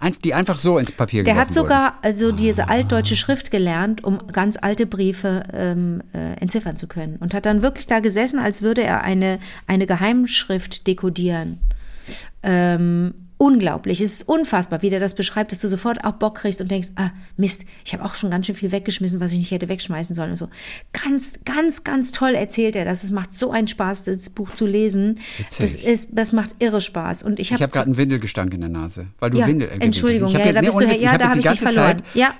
ein, die einfach so ins Papier Der hat sogar also diese altdeutsche Schrift gelernt, um ganz alte Briefe ähm, äh, entziffern zu können. Und hat dann wirklich da gesessen, als würde er eine, eine Geheimschrift dekodieren. Ähm, unglaublich. Es ist unfassbar, wie der das beschreibt, dass du sofort auch Bock kriegst und denkst, ah, Mist, ich habe auch schon ganz schön viel weggeschmissen, was ich nicht hätte wegschmeißen sollen und so. Ganz, ganz, ganz toll erzählt er das. Es macht so einen Spaß, das Buch zu lesen. Witzig. Das ist, das macht irre Spaß. Und ich Ich habe habe gerade einen Windelgestank in der Nase, weil du ja, Windel. äh, gewinnt hast. Entschuldigung, ich hab ja, jetzt- da nee, bist ohne du, ja, hab da habe ich dich verloren. Zeit- ja,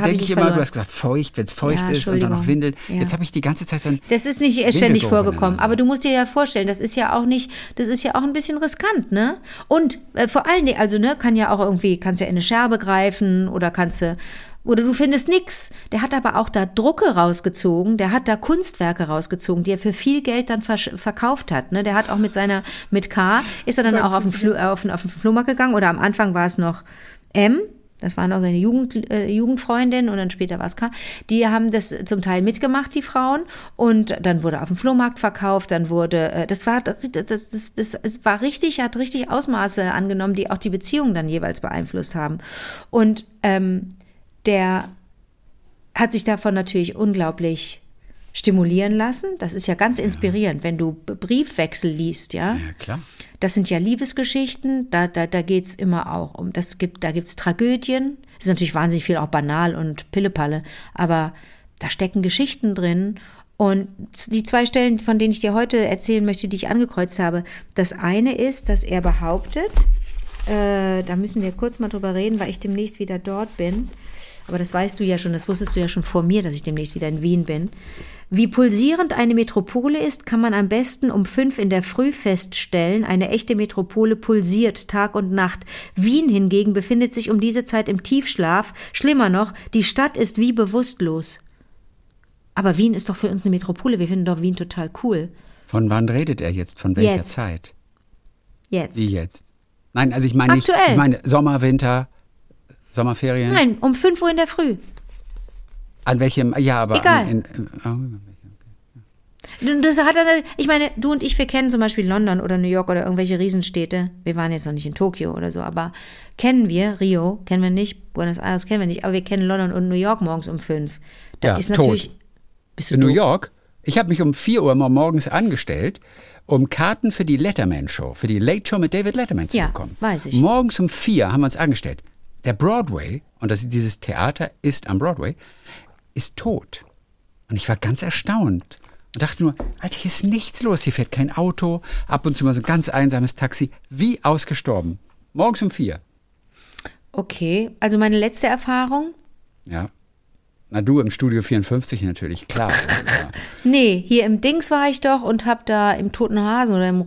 da denke ich ich immer, verloren. du hast gesagt feucht, wenn es feucht Ja, ist und dann noch Entschuldigung. Windel. Ja. Jetzt habe ich die ganze Zeit so ein Das ist nicht ständig in der vorgekommen, aber du musst dir ja vorstellen, das ist ja auch nicht, das ist ja auch ein bisschen riskant, ne? Und äh, vor allen Dingen, also ne, kann ja auch irgendwie, kannst ja in eine Scherbe greifen oder kannst du oder du findest nix. Der hat aber auch da Drucke rausgezogen, der hat da Kunstwerke rausgezogen, die er für viel Geld dann verkauft hat. Ne? Der hat auch mit seiner, mit K, ist er dann auch auf den, auf, den, auf den Flohmarkt gegangen oder am Anfang war es noch M, das war noch seine Jugend, äh, Jugendfreundin und dann später war es K. Die haben das zum Teil mitgemacht, die Frauen. Und dann wurde auf dem Flohmarkt verkauft, dann wurde, äh, das war, das, das, das, war richtig, hat richtig Ausmaße angenommen, die auch die Beziehung dann jeweils beeinflusst haben. Und ähm, der hat sich davon natürlich unglaublich stimulieren lassen. Das ist ja ganz inspirierend, wenn du Briefwechsel liest, ja. Ja, klar. Das sind ja Liebesgeschichten, da, da, da geht es immer auch um, das gibt, da gibt es Tragödien, es ist natürlich wahnsinnig viel auch banal und Pillepalle, aber da stecken Geschichten drin. Und die zwei Stellen, von denen ich dir heute erzählen möchte, die ich angekreuzt habe, das eine ist, dass er behauptet, äh, da müssen wir kurz mal drüber reden, weil ich demnächst wieder dort bin. aber das weißt du ja schon, das wusstest du ja schon vor mir, dass ich demnächst wieder in Wien bin. Wie pulsierend eine Metropole ist, kann man am besten um fünf in der Früh feststellen. Eine echte Metropole pulsiert Tag und Nacht. Wien hingegen befindet sich um diese Zeit im Tiefschlaf. Schlimmer noch, die Stadt ist wie bewusstlos. Aber Wien ist doch für uns eine Metropole. Wir finden doch Wien total cool. Von wann redet er jetzt? Von welcher Jetzt. Zeit? Jetzt. Wie jetzt? Nein, also ich meine nicht, Aktuell. ich meine Sommer, Winter, Sommerferien. Nein, um fünf Uhr in der Früh. An welchem, ja, aber Egal. In, in, oh, Das hat eine, ich meine, du und ich, wir kennen zum Beispiel London oder New York oder irgendwelche Riesenstädte. Wir waren jetzt noch nicht in Tokio oder so, aber kennen wir Rio, kennen wir nicht, Buenos Aires kennen wir nicht, aber wir kennen London und New York morgens um fünf. Da Ja, ist tot. natürlich. Bist du in New? York. Ich habe mich um 4 Uhr morgens angestellt, um Karten für die Letterman Show, für die Late Show mit David Letterman zu Ja, bekommen. weiß ich. Morgens um 4 haben wir uns angestellt. Der Broadway, und das, dieses Theater ist am Broadway, ist tot. Und ich war ganz erstaunt und dachte nur, Alter, hier ist nichts los. Hier fährt kein Auto, ab und zu mal so ein ganz einsames Taxi, wie ausgestorben. Morgens um 4. Okay, also meine letzte Erfahrung. Ja. Na, du im Studio 54 natürlich, klar. Nee, hier im Dings war ich doch und hab da im Toten Hasen oder im,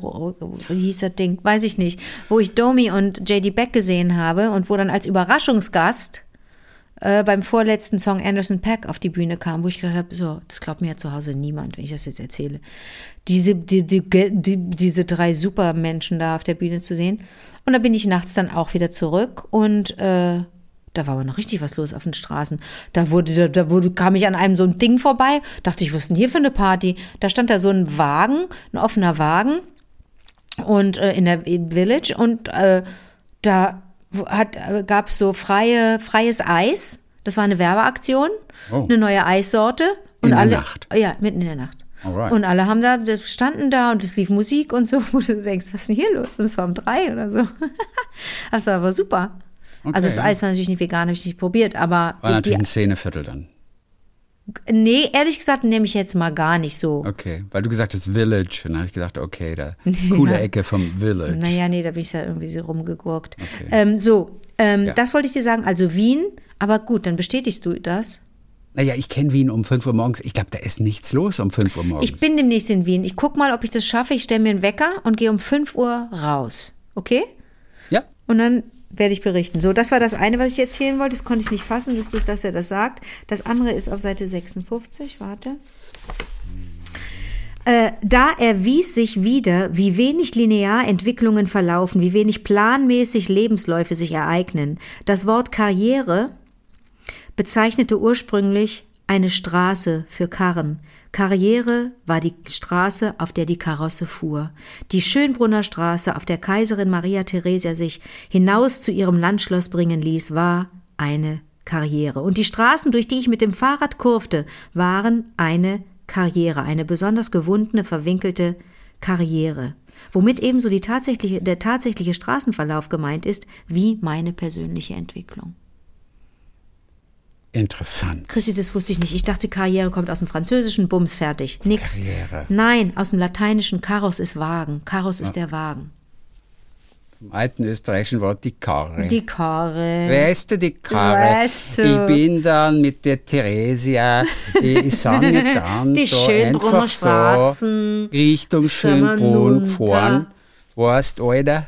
wie hieß das Ding, weiß ich nicht, wo ich Domi und JD Beck gesehen habe und wo dann als Überraschungsgast äh, beim vorletzten Song Anderson Pack auf die Bühne kam, wo ich gedacht habe, so, das glaubt mir ja zu Hause niemand, wenn ich das jetzt erzähle. Diese, die, die, die, diese drei Supermenschen da auf der Bühne zu sehen. Und da bin ich nachts dann auch wieder zurück und äh, da war aber noch richtig was los auf den Straßen. Da wurde, da, da wurde, kam ich an einem so ein Ding vorbei, dachte ich, was ist denn hier für eine Party? Da stand da so ein Wagen, ein offener Wagen und äh, in der Village und äh, da gab es so freie freies Eis. Das war eine Werbeaktion, Oh. eine neue Eissorte und In der alle Nacht? ja mitten in der Nacht. Alright. Und alle haben da standen da und es lief Musik und so, wo du denkst, was ist denn hier los? Und es war um drei oder so. Das war aber super. Also das Okay. Eis war natürlich nicht vegan, habe ich nicht probiert, aber War natürlich die, ein Szeneviertel dann. Nee, ehrlich gesagt nehme ich jetzt mal gar nicht so. Okay, weil du gesagt hast Village. Und dann habe ich gedacht, okay, da coole Ecke vom Village. Naja, nee, da bin ich ja irgendwie so rumgegurkt. Okay. Ähm, so, ähm, Ja. das wollte ich dir sagen. Also Wien, aber gut, dann bestätigst du das. Naja, ich kenne Wien um 5 Uhr morgens. Ich glaube, da ist nichts los um 5 Uhr morgens. Ich bin demnächst in Wien. Ich guck mal, ob ich das schaffe. Ich stelle mir einen Wecker und gehe um 5 Uhr raus. Okay? ja, Und dann werde ich berichten. So, das war das eine, was ich erzählen wollte. Das konnte ich nicht fassen, das ist, dass er das sagt. Das andere ist auf Seite 56. Warte. Äh, da erwies sich wieder, wie wenig linear Entwicklungen verlaufen, wie wenig planmäßig Lebensläufe sich ereignen. Das Wort Karriere bezeichnete ursprünglich eine Straße für Karren. Karriere war die Straße, auf der die Karosse fuhr. Die Schönbrunner Straße, auf der Kaiserin Maria Theresia sich hinaus zu ihrem Landschloss bringen ließ, war eine Karriere. Und die Straßen, durch die ich mit dem Fahrrad kurfte, waren eine Karriere, eine besonders gewundene, verwinkelte Karriere. Womit ebenso tatsächliche, der tatsächliche Straßenverlauf gemeint ist, wie meine persönliche Entwicklung. Interessant. Christi, das wusste ich nicht. Ich dachte, Karriere kommt aus dem Französischen, Bums, fertig. Nix. Karriere. Nein, aus dem Lateinischen, Karos ist Wagen. Karos ist der Wagen. Im alten österreichischen Wort die Karre. Die Karre. Weißt du, die Karre. Weißt du. Ich bin dann mit der Theresia, ich, ich sange dann Die Schönbrunner einfach Straßen. so Richtung Schönbrunn gefahren. Weißt, Alter?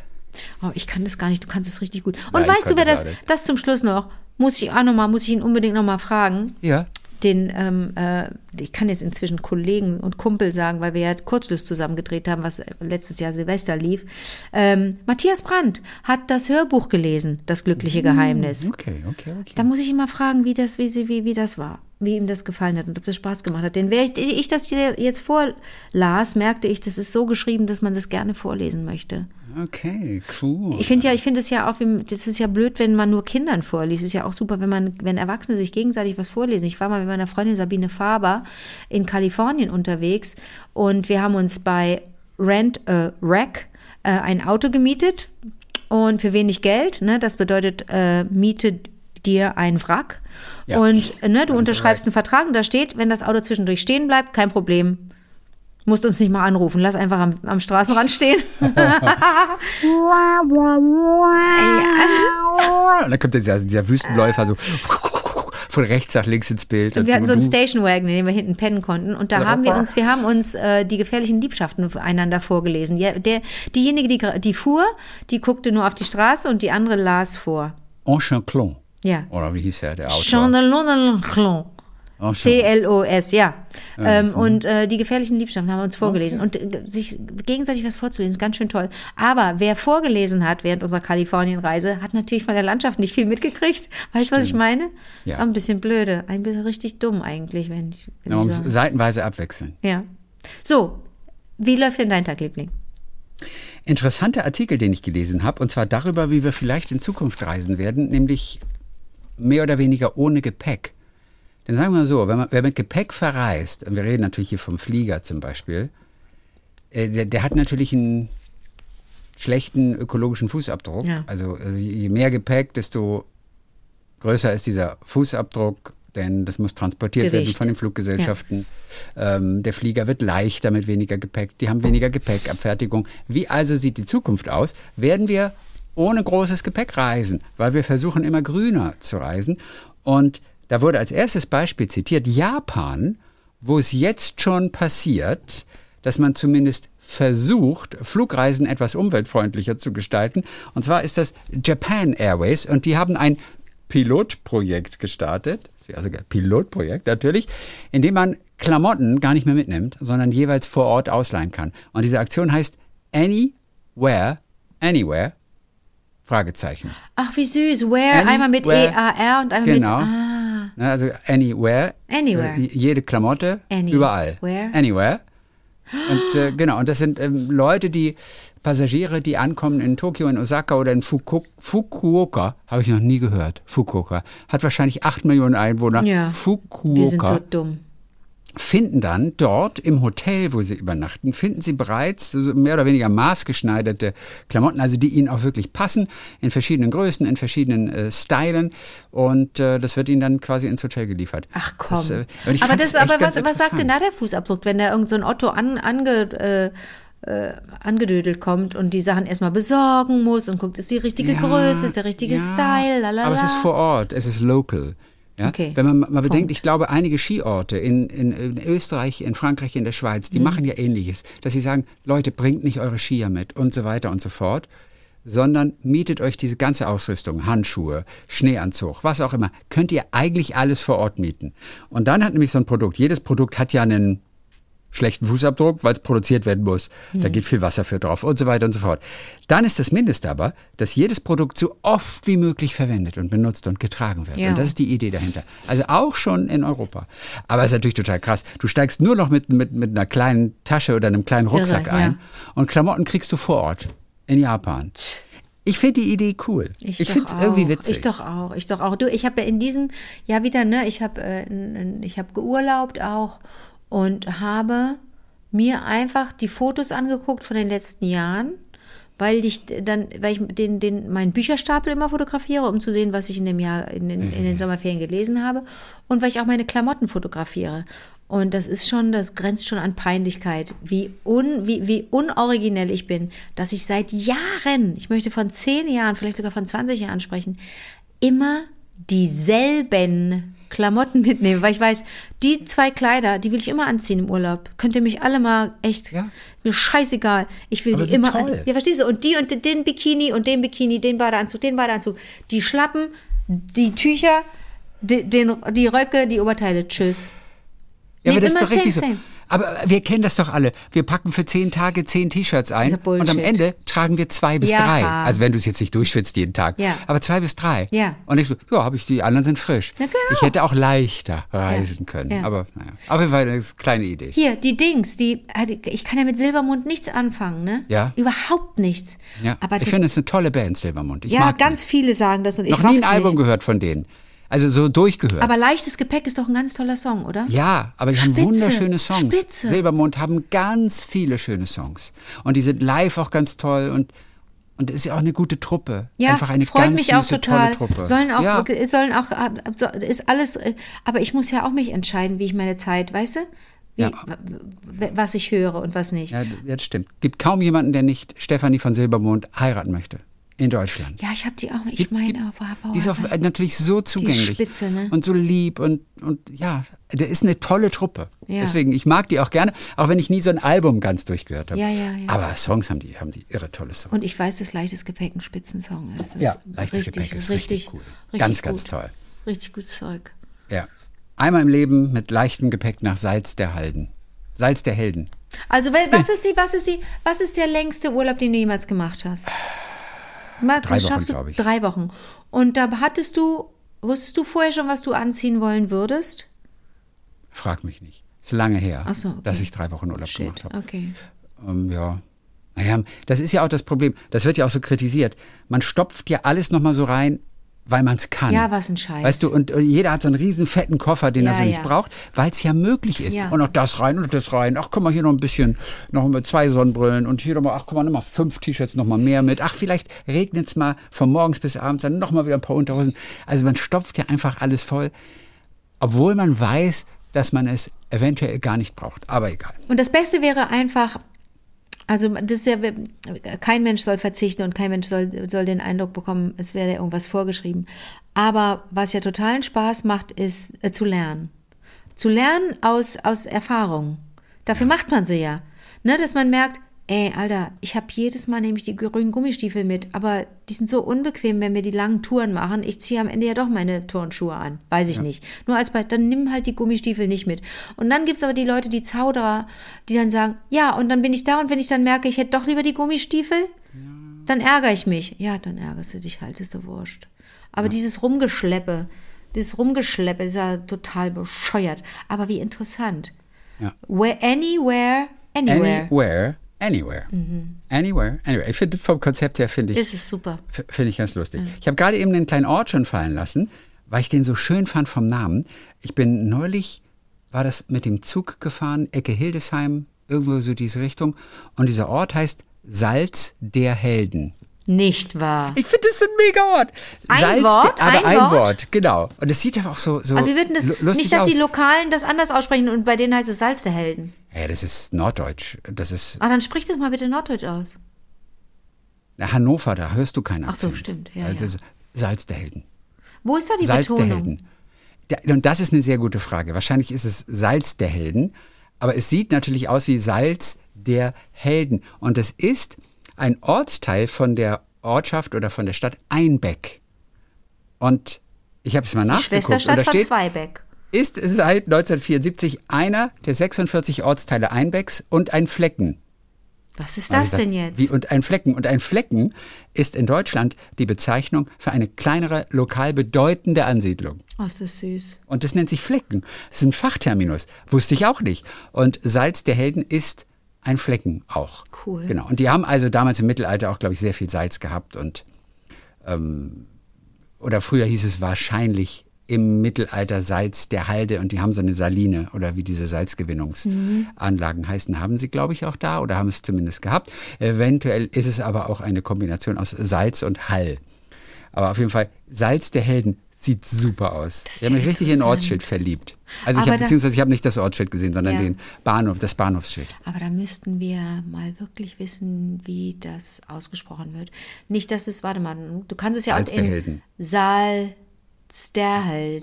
Oh, ich kann das gar nicht, du kannst es richtig gut. Und Nein, weißt du, wer das das zum Schluss noch, muss ich auch noch mal, muss ich ihn unbedingt noch mal fragen. Ja. Den, ähm, äh, ich kann jetzt inzwischen Kollegen und Kumpel sagen, weil wir ja Kurzschluss zusammen gedreht haben, was letztes Jahr Silvester lief. Ähm, Matthias Brandt hat das Hörbuch gelesen, Das glückliche Geheimnis. Okay, okay, okay. Da muss ich ihn mal fragen, wie das, wie, sie, wie, wie das war, wie ihm das gefallen hat und ob das Spaß gemacht hat. Denn während ich, ich das hier jetzt vorlas, merkte ich, das ist so geschrieben, dass man das gerne vorlesen möchte. Okay, cool. Ich finde ja, ich finde es ja auch, das ist ja blöd, wenn man nur Kindern vorliest. Es ist ja auch super, wenn man, wenn Erwachsene sich gegenseitig was vorlesen. Ich war mal mit meiner Freundin Sabine Faber in Kalifornien unterwegs und wir haben uns bei Rent a Wreck äh, ein Auto gemietet und für wenig Geld. Ne, das bedeutet, äh, miete dir ein Wrack Ja. und äh, ne, du unterschreibst einen Vertrag und da steht, wenn das Auto zwischendurch stehen bleibt, kein Problem. Musst uns nicht mal anrufen, lass einfach am, am Straßenrand stehen. Und dann kommt dieser, dieser Wüstenläufer so von rechts nach links ins Bild. Und wir hatten so einen du- Station Wagon, in dem wir hinten pennen konnten. Und da haben wir uns, wir haben uns äh, die gefährlichen Liebschaften einander vorgelesen. Ja, der, diejenige, die, die fuhr, die guckte nur auf die Straße und die andere las vor. Enchanclon. Ja. Oder wie hieß er, der Autor? Chandelon. C-L-O-S, ja. Ähm, ein- und äh, die gefährlichen Liebschaften haben wir uns vorgelesen. Und äh, sich gegenseitig was vorzulesen, ist ganz schön toll. Aber wer vorgelesen hat während unserer Kalifornienreise, hat natürlich von der Landschaft nicht viel mitgekriegt. Weißt du, was ich meine? Ja. War ein bisschen blöde. Ein bisschen richtig dumm eigentlich, wenn ich, wenn Ja, ich muss seitenweise abwechseln. Ja. So, wie läuft denn dein Tag, Liebling? Interessanter Artikel, den ich gelesen habe, und zwar darüber, wie wir vielleicht in Zukunft reisen werden, nämlich mehr oder weniger ohne Gepäck. Denn sagen wir mal so, wenn man, wer mit Gepäck verreist, und wir reden natürlich hier vom Flieger zum Beispiel, äh, der, der hat natürlich einen schlechten ökologischen Fußabdruck. Ja. Also, also je mehr Gepäck, desto größer ist dieser Fußabdruck, denn das muss transportiert werden Gewicht. von den Fluggesellschaften. Ähm, der Flieger wird leichter mit weniger Gepäck. Die haben weniger Gepäckabfertigung. Wie also sieht die Zukunft aus? Werden wir ohne großes Gepäck reisen, weil wir versuchen immer grüner zu reisen. Und da wurde als erstes Beispiel zitiert Japan, wo es jetzt schon passiert, dass man zumindest versucht, Flugreisen etwas umweltfreundlicher zu gestalten. Und zwar ist das Japan Airways und die haben ein Pilotprojekt gestartet, also Pilotprojekt natürlich, in dem man Klamotten gar nicht mehr mitnimmt, sondern jeweils vor Ort ausleihen kann. Und diese Aktion heißt Anywhere, Anywhere, Fragezeichen. Ach, wie süß. Where, Anywhere. einmal mit E-A-R und einmal Genau. mit. Ah. Ne, also Anywhere. Anywhere. Äh, jede Klamotte. Any. Überall. Where? Anywhere. Und äh, genau, und das sind ähm, Leute, die Passagiere, die ankommen in Tokio, in Osaka oder in Fuku Fukuoka, habe ich noch nie gehört. Fukuoka hat wahrscheinlich acht Millionen Einwohner. Ja. Wir sind so Fukuoka dumm. Finden dann dort im Hotel, wo sie übernachten, finden sie bereits mehr oder weniger maßgeschneiderte Klamotten, also die ihnen auch wirklich passen, in verschiedenen Größen, in verschiedenen äh, Stylen und äh, das wird ihnen dann quasi ins Hotel geliefert. Ach komm. Das, äh, und ich aber das, aber was, was sagt denn da der Fußabdruck, wenn da irgend so ein Otto an, ange, äh, äh, angedödelt kommt und die Sachen erstmal besorgen muss und guckt, ist die richtige Ja, Größe, ist der richtige ja, Style, lalala. Aber es ist vor Ort, es ist local. Ja? Okay. Wenn man mal bedenkt, Punkt. ich glaube, einige Skiorte in, in, in Österreich, in Frankreich, in der Schweiz, Mhm. die machen ja ähnliches, dass sie sagen, Leute, bringt nicht eure Skier mit und so weiter und so fort, sondern mietet euch diese ganze Ausrüstung, Handschuhe, Schneeanzug, was auch immer, könnt ihr eigentlich alles vor Ort mieten. Und dann hat nämlich so ein Produkt, jedes Produkt hat ja einen schlechten Fußabdruck, weil es produziert werden muss. Da Mhm. geht viel Wasser für drauf und so weiter und so fort. Dann ist das Mindeste aber, dass jedes Produkt so oft wie möglich verwendet und benutzt und getragen wird. Ja. Und das ist die Idee dahinter. Also auch schon in Europa. Aber es ist natürlich total krass. Du steigst nur noch mit, mit, mit einer kleinen Tasche oder einem kleinen Rucksack Irre, ein ja. und Klamotten kriegst du vor Ort in Japan. Ich finde die Idee cool. Ich, doch finde es irgendwie witzig. Ich doch auch, ich doch auch. Du, ich habe ja in diesem Jahr wieder, ne, ich habe äh, ich habe geurlaubt auch und habe mir einfach die Fotos angeguckt von den letzten Jahren, weil ich dann, weil ich den, den, meinen Bücherstapel immer fotografiere, um zu sehen, was ich in dem Jahr, in den, in den Sommerferien gelesen habe und weil ich auch meine Klamotten fotografiere. Und das ist schon, das grenzt schon an Peinlichkeit, wie, un, wie, wie unoriginell ich bin, dass ich seit Jahren, ich möchte von zehn Jahren, vielleicht sogar von 20 Jahren sprechen, immer dieselben Klamotten mitnehme, weil ich weiß, die zwei Kleider, die will ich immer anziehen im Urlaub. Könnt ihr mich alle mal echt, Ja. mir scheißegal. Ich will Aber die immer toll. an. Ja, verstehst du? Und die und den Bikini und den Bikini, den Badeanzug, den Badeanzug, die Schlappen, die Tücher, die, den, die Röcke, die Oberteile. Tschüss. Ja, aber das ist doch richtig same, so. same. Aber wir kennen das doch alle. Wir packen für zehn Tage zehn T-Shirts ein und am. Ende tragen wir zwei bis Ja. drei. Also wenn du es jetzt nicht durchschwitzt jeden Tag. Ja. Aber zwei bis drei. Ja. Und ich so, ja, habe ich, die anderen sind frisch. Na, genau. Ich hätte auch leichter reisen können. Aber naja, auf jeden Fall eine kleine Idee. Hier, die Dings, die, ich kann ja mit Silbermond nichts anfangen, ne? Ja. Überhaupt nichts. Ja. Aber ich finde es eine tolle Band, Silbermond. Ich ja, ganz viele sagen das und die. ich Noch nie ein Album nicht. gehört von denen. Also so durchgehört. Aber leichtes Gepäck ist doch ein ganz toller Song, oder? Ja, aber die haben Spitze, wunderschöne Songs. Spitze. Silbermond haben ganz viele schöne Songs. Und die sind live auch ganz toll und und es ist ja auch eine gute Truppe. Ja, Einfach eine freut ganz mich auch total. tolle Truppe. Sollen auch, ja. sollen auch, ist alles, äh, aber ich muss ja auch mich entscheiden, wie ich meine Zeit, weißt du? Wie, Ja. Was ich höre und was nicht. ja, ja, das stimmt. Gibt kaum jemanden, der nicht Stefanie von Silbermond heiraten möchte. In Deutschland. Ja, ich habe die auch. Ich meine, wow, Die ist äh, natürlich so zugänglich Spitze, ne? und so lieb und, und ja, der ist eine tolle Truppe. Ja. Deswegen, ich mag die auch gerne, auch wenn ich nie so ein Album ganz durchgehört habe. Ja, ja, ja. Aber Songs haben die, haben die irre tolle Songs. Und ich weiß, dass leichtes Gepäck ein Spitzensong ist. Das Ja, ist leichtes Gepäck ist richtig cool. Ganz, ganz gut. toll. Richtig gutes Zeug. Ja. Einmal im Leben mit leichtem Gepäck nach Salz der Halden. Salz der Helden. Also, was ist die, was ist die, was ist der längste Urlaub, den du jemals gemacht hast? Mal- Drei Wochen, schaffst du- glaub ich. Drei Wochen. Und da hattest du, wusstest du vorher schon, was du anziehen wollen würdest? Frag mich nicht. Ist lange her, so, okay. dass ich drei Wochen Urlaub gemacht habe. Okay. Ähm, ja. Naja, das ist ja auch das Problem. Das wird ja auch so kritisiert. Man stopft ja alles nochmal so rein, weil man es kann. Ja, was ein Scheiß. Weißt du, und jeder hat so einen riesen fetten Koffer, den er Ja, so nicht ja. braucht, weil es ja möglich ist. Ja. Und noch das rein und das rein. Ach, guck mal, hier noch ein bisschen, noch mal zwei Sonnenbrillen und hier nochmal, ach, guck mal, nochmal fünf T-Shirts noch mal mehr mit. Ach, vielleicht regnet es mal von morgens bis abends, dann nochmal wieder ein paar Unterhosen. Also man stopft ja einfach alles voll, obwohl man weiß, dass man es eventuell gar nicht braucht. Aber egal. Und das Beste wäre einfach, also das ist ja, kein Mensch soll verzichten und kein Mensch soll, soll den Eindruck bekommen, es wäre irgendwas vorgeschrieben. Aber was ja totalen Spaß macht, ist äh, zu lernen. Zu lernen aus, aus Erfahrung. Dafür macht man sie ja. Ne, dass man merkt, ey, Alter, ich habe jedes Mal nämlich die grünen Gummistiefel mit, aber die sind so unbequem, wenn wir die langen Touren machen. Ich ziehe am Ende ja doch meine Turnschuhe an. Weiß ich nicht. Nur als bei, dann nimm halt die Gummistiefel nicht mit. Und dann gibt's aber die Leute, die Zauderer, die dann sagen, ja, und dann bin ich da und wenn ich dann merke, ich hätte doch lieber die Gummistiefel, dann ärgere ich mich. Ja, dann ärgerst du dich halt, ist doch wurscht. Aber dieses Rumgeschleppe, dieses Rumgeschleppe ist ja total bescheuert. Aber wie interessant. Ja. Where, anywhere, anywhere. Anywhere, anywhere. Anywhere, anywhere. Ich finde vom Konzept her finde ich, Das ist super. finde ich ganz lustig. Ich habe gerade eben den kleinen Ort schon fallen lassen, weil ich den so schön fand vom Namen. Ich bin neulich, war das mit dem Zug gefahren, Ecke Hildesheim, irgendwo so diese Richtung. Und dieser Ort heißt Salz der Helden. Nicht wahr? Ich finde, das ist ein mega Ort. Ein Salz Wort? Aber Ein ein Wort? Wort? genau. Und es sieht einfach auch so, so Aber wir würden das nicht, dass aus. die Lokalen das anders aussprechen und bei denen heißt es Salz der Helden. Ja, das ist Norddeutsch. Das ist Ah, dann sprich das mal bitte Norddeutsch aus. Na, Hannover, da hörst du keinen Ach so, Akzent. stimmt, ja, also ja. Salz der Helden. Wo ist da die Salz Betonung? der Helden. Und das ist eine sehr gute Frage. Wahrscheinlich ist es Salz der Helden, aber es sieht natürlich aus wie Salz der Helden. Und es ist ein Ortsteil von der Ortschaft oder von der Stadt Einbeck. Und ich habe es mal Die nachgeguckt. und Schwesterstadt da von steht, Zweibeck. Ist seit 1974 einer der 46 Ortsteile Einbecks und ein Flecken. Was ist das denn jetzt? Wie, und ein Flecken. Und ein Flecken ist in Deutschland die Bezeichnung für eine kleinere, lokal bedeutende Ansiedlung. oh, ist das süß. Und das nennt sich Flecken. Das ist ein Fachterminus. Wusste ich auch nicht. Und Salz der Helden ist ein Flecken auch. Cool. Genau. Und die haben also damals im Mittelalter auch, glaube ich, sehr viel Salz gehabt. Und ähm, oder früher hieß es wahrscheinlich im Mittelalter Salz der Halde und die haben so eine Saline oder wie diese Salzgewinnungsanlagen heißen, haben sie, glaube ich, auch da oder haben es zumindest gehabt. Eventuell ist es aber auch eine Kombination aus Salz und Hall. Aber auf jeden Fall, Salz der Helden sieht super aus. Ich habe mich richtig in. Ortsschild verliebt. Also ich habe beziehungsweise ich habe nicht das Ortsschild gesehen, sondern Ja. den Bahnhof, das Bahnhofsschild. Aber da müssten wir mal wirklich wissen, wie das ausgesprochen wird. Nicht, dass es, warte mal, du kannst es ja Salz auch in der Helden. Äh,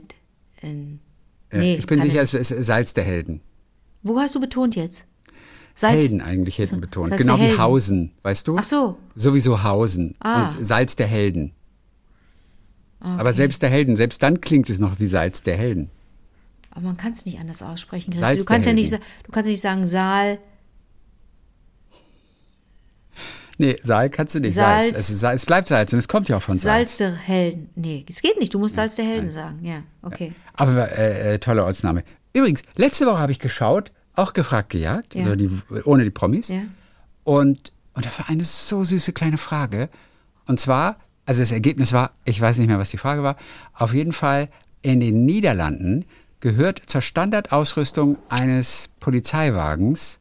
Nee, ich bin sicher, es ist Salz der Helden. Wo hast du betont jetzt? Salz. Helden eigentlich hinten betont. das heißt Genau wie. Hausen, weißt du? Ach so. Sowieso Hausen Ah. und Salz der Helden. Aber selbst der Helden, selbst dann klingt es noch wie Salz der Helden. Aber man kann es nicht anders aussprechen. Salz Du kannst ja nicht, du kannst ja nicht sagen Saal. Nee, Saal kannst du nicht. Salz. Salz. Es, Salz. es bleibt Salz und es kommt ja auch von Salz. Salz der Helden. Nee, es geht nicht. Du musst Salz der Helden sagen. Ja, okay. Aber äh, äh, toller Ortsname. Übrigens, letzte Woche habe ich geschaut, auch gefragt gejagt, Ja. also die, ohne die Promis. Ja. Und, und da war eine so süße kleine Frage. Und zwar, also das Ergebnis war, ich weiß nicht mehr, was die Frage war, auf jeden Fall in den Niederlanden gehört zur Standardausrüstung eines Polizeiwagens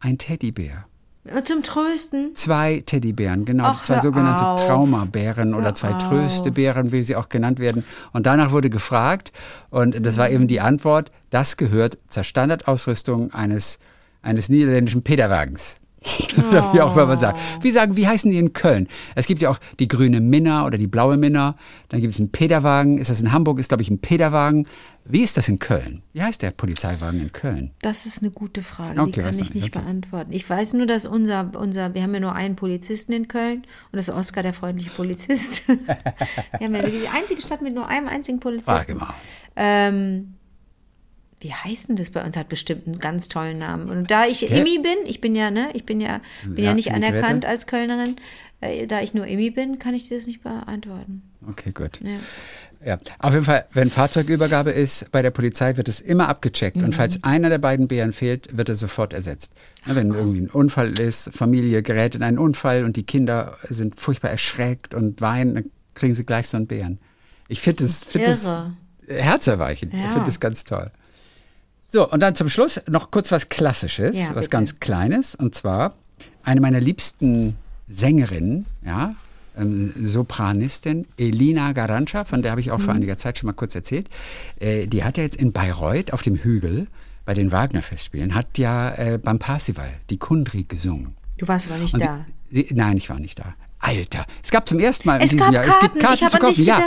ein Teddybär. Äh, Zum Trösten. Zwei Teddybären, genau, Ach, zwei sogenannte auf. Traumabären oder Hör zwei auf. Tröstebären, wie sie auch genannt werden. Und danach wurde gefragt, und das war eben die Antwort, das gehört zur Standardausrüstung eines, eines niederländischen Peterwagens. oder wie auch immer man sagt. Wie sagen, wie heißen die in Köln? Es gibt ja auch die grüne Minna oder die blaue Minna. Dann gibt es einen Peterwagen. Ist das in Hamburg? Ist, glaube ich, ein Peterwagen. Wie ist das in Köln? Wie heißt der Polizeiwagen in Köln? Das ist eine gute Frage, Okay, die kann ich nicht, okay. beantworten. Ich weiß nur, dass unser, unser, wir haben ja nur einen Polizisten in Köln und das ist Oskar, der freundliche Polizist. wir haben ja die einzige Stadt mit nur einem einzigen Polizisten. mal. Ähm, wie heißt denn das bei uns? Hat bestimmt einen ganz tollen Namen. Und da ich Der- Immi bin, ich bin ja, ne, ich bin ja, bin ja, Ja, nicht anerkannt Grete. als Kölnerin, äh, da ich nur Immi bin, kann ich dir das nicht beantworten. Okay, gut. Ja. Ja, auf jeden Fall, wenn Fahrzeugübergabe ist bei der Polizei, wird es immer abgecheckt. Mhm. Und falls einer der beiden Bären fehlt, wird er sofort ersetzt. Ja, wenn irgendwie ein Unfall ist, Familie gerät in einen Unfall und die Kinder sind furchtbar erschreckt und weinen, dann kriegen sie gleich so einen Bären. Ich finde das, find das herzerweichend. Ich Ja. finde das ganz toll. So, und dann zum Schluss noch kurz was Klassisches, Ja, was bitte. ganz Kleines. Und zwar eine meiner liebsten Sängerinnen, ja, ähm, Sopranistin, Elina Garancha, von der habe ich auch Mhm. vor einiger Zeit schon mal kurz erzählt. Äh, die hat ja jetzt in Bayreuth auf dem Hügel bei den Wagner-Festspielen, hat ja äh, beim Parsival die Kundri gesungen. Du warst aber nicht Und da. Sie, sie, nein, ich war nicht da. Alter, es gab zum ersten Mal in Es diesem gab Jahr, es Karten, gibt Karten zu kaufen. ja.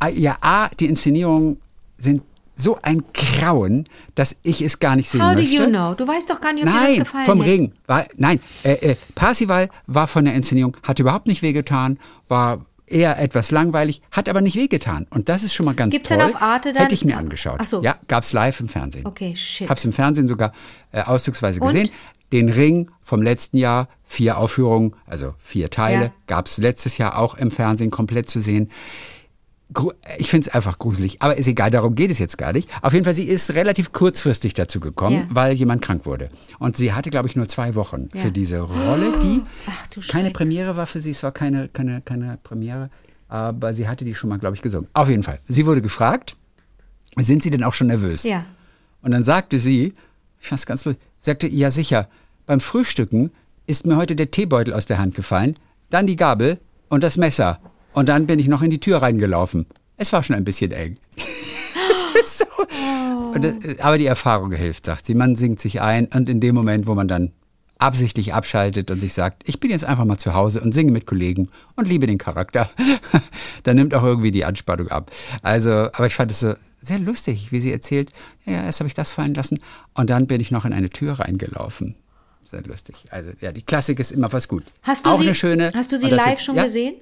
Ah, ja, A, die Inszenierungen sind so ein Grauen, dass ich es gar nicht sehen How do möchte. you know? Du weißt doch gar nicht, ob dir das Nein, gefallen vom hat. Ring. War, nein, äh, äh, Parsival war von der Inszenierung, hat überhaupt nicht wehgetan, war eher etwas langweilig, hat aber nicht wehgetan. Und das ist schon mal ganz Gibt's toll. denn auf Arte dann- Hätte ich mir angeschaut. Ach so. Ja, gab's live im Fernsehen. Okay, shit. Hab's im Fernsehen sogar äh, auszugsweise Und? gesehen. Den Ring vom letzten Jahr, vier Aufführungen, also vier Teile, Ja. gab's letztes Jahr auch im Fernsehen komplett zu sehen. Ich finde es einfach gruselig, aber ist egal, darum geht es jetzt gar nicht. Auf jeden Fall, sie ist relativ kurzfristig dazu gekommen, Ja. weil jemand krank wurde. Und sie hatte, glaube ich, nur zwei Wochen Ja. für diese Rolle, die Ach keine. Premiere war für sie, es war keine, keine, keine Premiere, aber sie hatte die schon mal, glaube ich, gesungen. Auf jeden Fall. Sie wurde gefragt, sind Sie denn auch schon nervös? Ja. Und dann sagte sie, ich fand's ganz lustig, sagte, ja sicher, beim Frühstücken ist mir heute der Teebeutel aus der Hand gefallen, dann die Gabel und das Messer. Und dann bin ich noch in die Tür reingelaufen. Es war schon ein bisschen eng. So. Und das, aber die Erfahrung hilft, sagt sie. Man singt sich ein und in dem Moment, wo man dann absichtlich abschaltet und sich sagt, ich bin jetzt einfach mal zu Hause und singe mit Kollegen und liebe den Charakter, dann nimmt auch irgendwie die Anspannung ab. Also, aber ich fand es so sehr lustig, wie sie erzählt, ja, erst habe ich das fallen lassen und dann bin ich noch in eine Tür reingelaufen. Sehr lustig. Also, ja, die Klassik ist immer was gut. Hast du auch sie, eine schöne. Hast du sie live jetzt- schon ja, gesehen?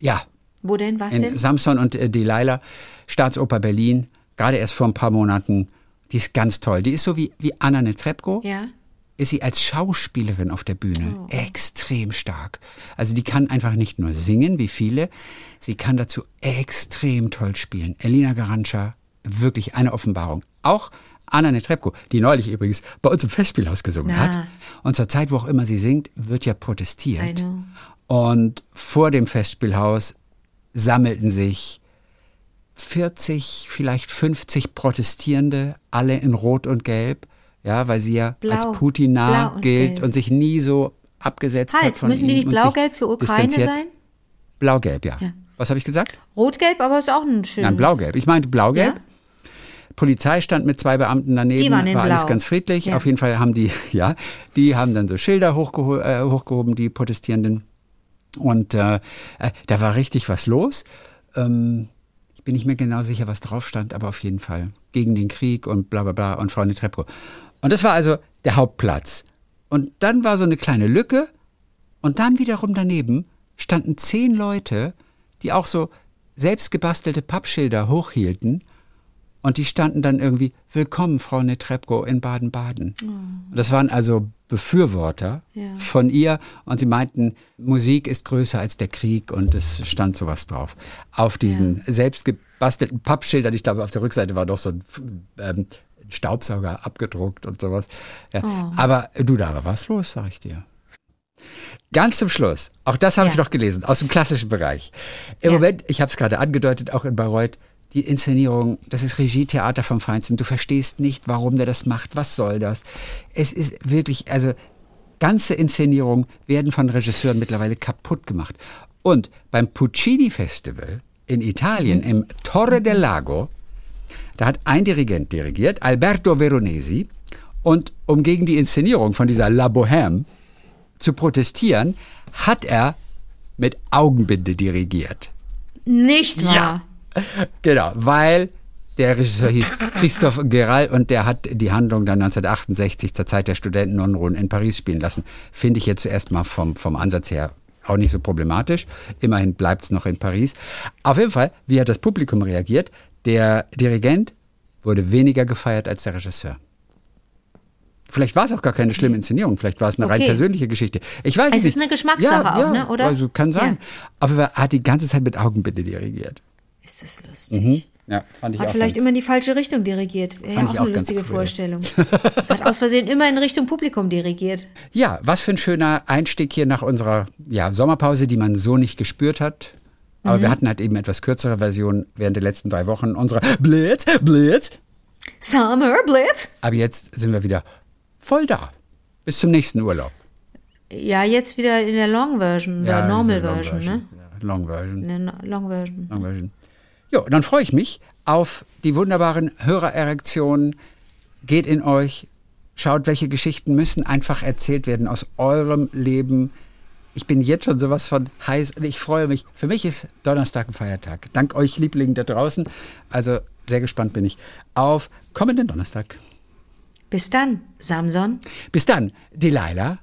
Ja, Wo denn? Was in denn? Samson und äh, Delilah, Staatsoper Berlin, gerade erst vor ein paar Monaten. Die ist ganz toll. Die ist so wie, wie Anna Netrebko. Ja. Ist sie als Schauspielerin auf der Bühne Oh. extrem stark. Also die kann einfach nicht nur singen, wie viele, sie kann dazu extrem toll spielen. Elina Garancha, wirklich eine Offenbarung. Auch Anna Netrebko, die neulich übrigens bei uns im Festspielhaus gesungen Na. hat. Und zur Zeit, wo auch immer sie singt, wird ja protestiert. Und vor dem Festspielhaus sammelten sich 40, vielleicht 50 Protestierende, alle in Rot und Gelb, ja, weil sie ja Blau. als Putin nah Blau und gilt Gelb. und sich nie so abgesetzt hat Halt, von müssen die nicht blau-gelb für Ukraine sein? Blau-gelb, ja. Ja. Was habe ich gesagt? Rot-gelb, aber ist auch ein schön. Nein, blau-gelb. Ich meinte blau-gelb. Ja? Polizei stand mit zwei Beamten daneben, Die waren in war alles Blau. ganz friedlich. Ja. Auf jeden Fall haben die, ja, die haben dann so Schilder hochgeho äh, hochgehoben, die Protestierenden. Und äh, äh, da war richtig was los. Ähm, ich bin nicht mehr genau sicher, was drauf stand, aber auf jeden Fall gegen den Krieg und bla bla bla und Frau Netrebko. Und das war also der Hauptplatz. Und dann war so eine kleine Lücke und dann wiederum daneben standen zehn Leute, die auch so selbst gebastelte Pappschilder hochhielten. Und die standen dann irgendwie, Willkommen, Frau Netrebko in Baden-Baden. Und Das waren also Befürworter Ja. von ihr. Und sie meinten, Musik ist größer als der Krieg. Und es stand sowas drauf. Auf diesen selbst gebastelten Pappschildern. Ich glaube, auf der Rückseite war doch so ein ähm, Staubsauger abgedruckt und sowas. Ja. Aber du, da war was los, sag ich dir. Ganz zum Schluss, auch das habe ich Ja. noch gelesen, aus dem klassischen Bereich. Im Ja. Moment, ich habe es gerade angedeutet, auch in Bayreuth, die Inszenierung, das ist Regietheater vom Feinsten. Du verstehst nicht, warum der das macht, was soll das? Es ist wirklich, also ganze Inszenierungen werden von Regisseuren mittlerweile kaputt gemacht. Und beim Puccini Festival in Italien, im Torre del Lago, da hat ein Dirigent dirigiert, Alberto Veronesi. Und um gegen die Inszenierung von dieser La Bohème zu protestieren, hat er mit Augenbinde dirigiert. Nicht wahr? Genau, weil der Regisseur hieß Christophe Geral und der hat die Handlung dann 1968 zur Zeit der Studentenunruhen in Paris spielen lassen. Finde ich jetzt zuerst mal vom, vom Ansatz her auch nicht so problematisch. Immerhin bleibt es noch in Paris. Auf jeden Fall, wie hat das Publikum reagiert? Der Dirigent wurde weniger gefeiert als der Regisseur. Vielleicht war es auch gar keine schlimme Inszenierung, vielleicht war es eine rein Okay. persönliche Geschichte. Ich weiß Es nicht. ist eine Geschmackssache ja, auch, ja, ne, oder? Also kann sein. Ja. Aber er hat die ganze Zeit mit Augenbinde dirigiert. Ist das lustig. Ja, fand ich Hat auch vielleicht ganz- immer in die falsche Richtung dirigiert. Wäre ja auch eine auch ganz lustige cool. Vorstellung. Hat aus Versehen immer in Richtung Publikum dirigiert. Ja, was für ein schöner Einstieg hier nach unserer ja, Sommerpause, die man so nicht gespürt hat. Aber Mhm. wir hatten halt eben etwas kürzere Version während der letzten drei Wochen unserer Blitz, Blitz. Summer Blitz. Aber jetzt sind wir wieder voll da. Bis zum nächsten Urlaub. Ja, jetzt wieder in der Long Version, der Ja, Normal Long Version, ne? Ja, Long Version. Long Version. Long Version. Jo, dann freue ich mich auf die wunderbaren Hörererektionen. Geht in euch, schaut, welche Geschichten müssen einfach erzählt werden aus eurem Leben. Ich bin jetzt schon sowas von heiß und ich freue mich. Für mich ist Donnerstag ein Feiertag. Dank euch Lieblingen da draußen. Also sehr gespannt bin ich auf kommenden Donnerstag. Bis dann, Samson. Bis dann, Delilah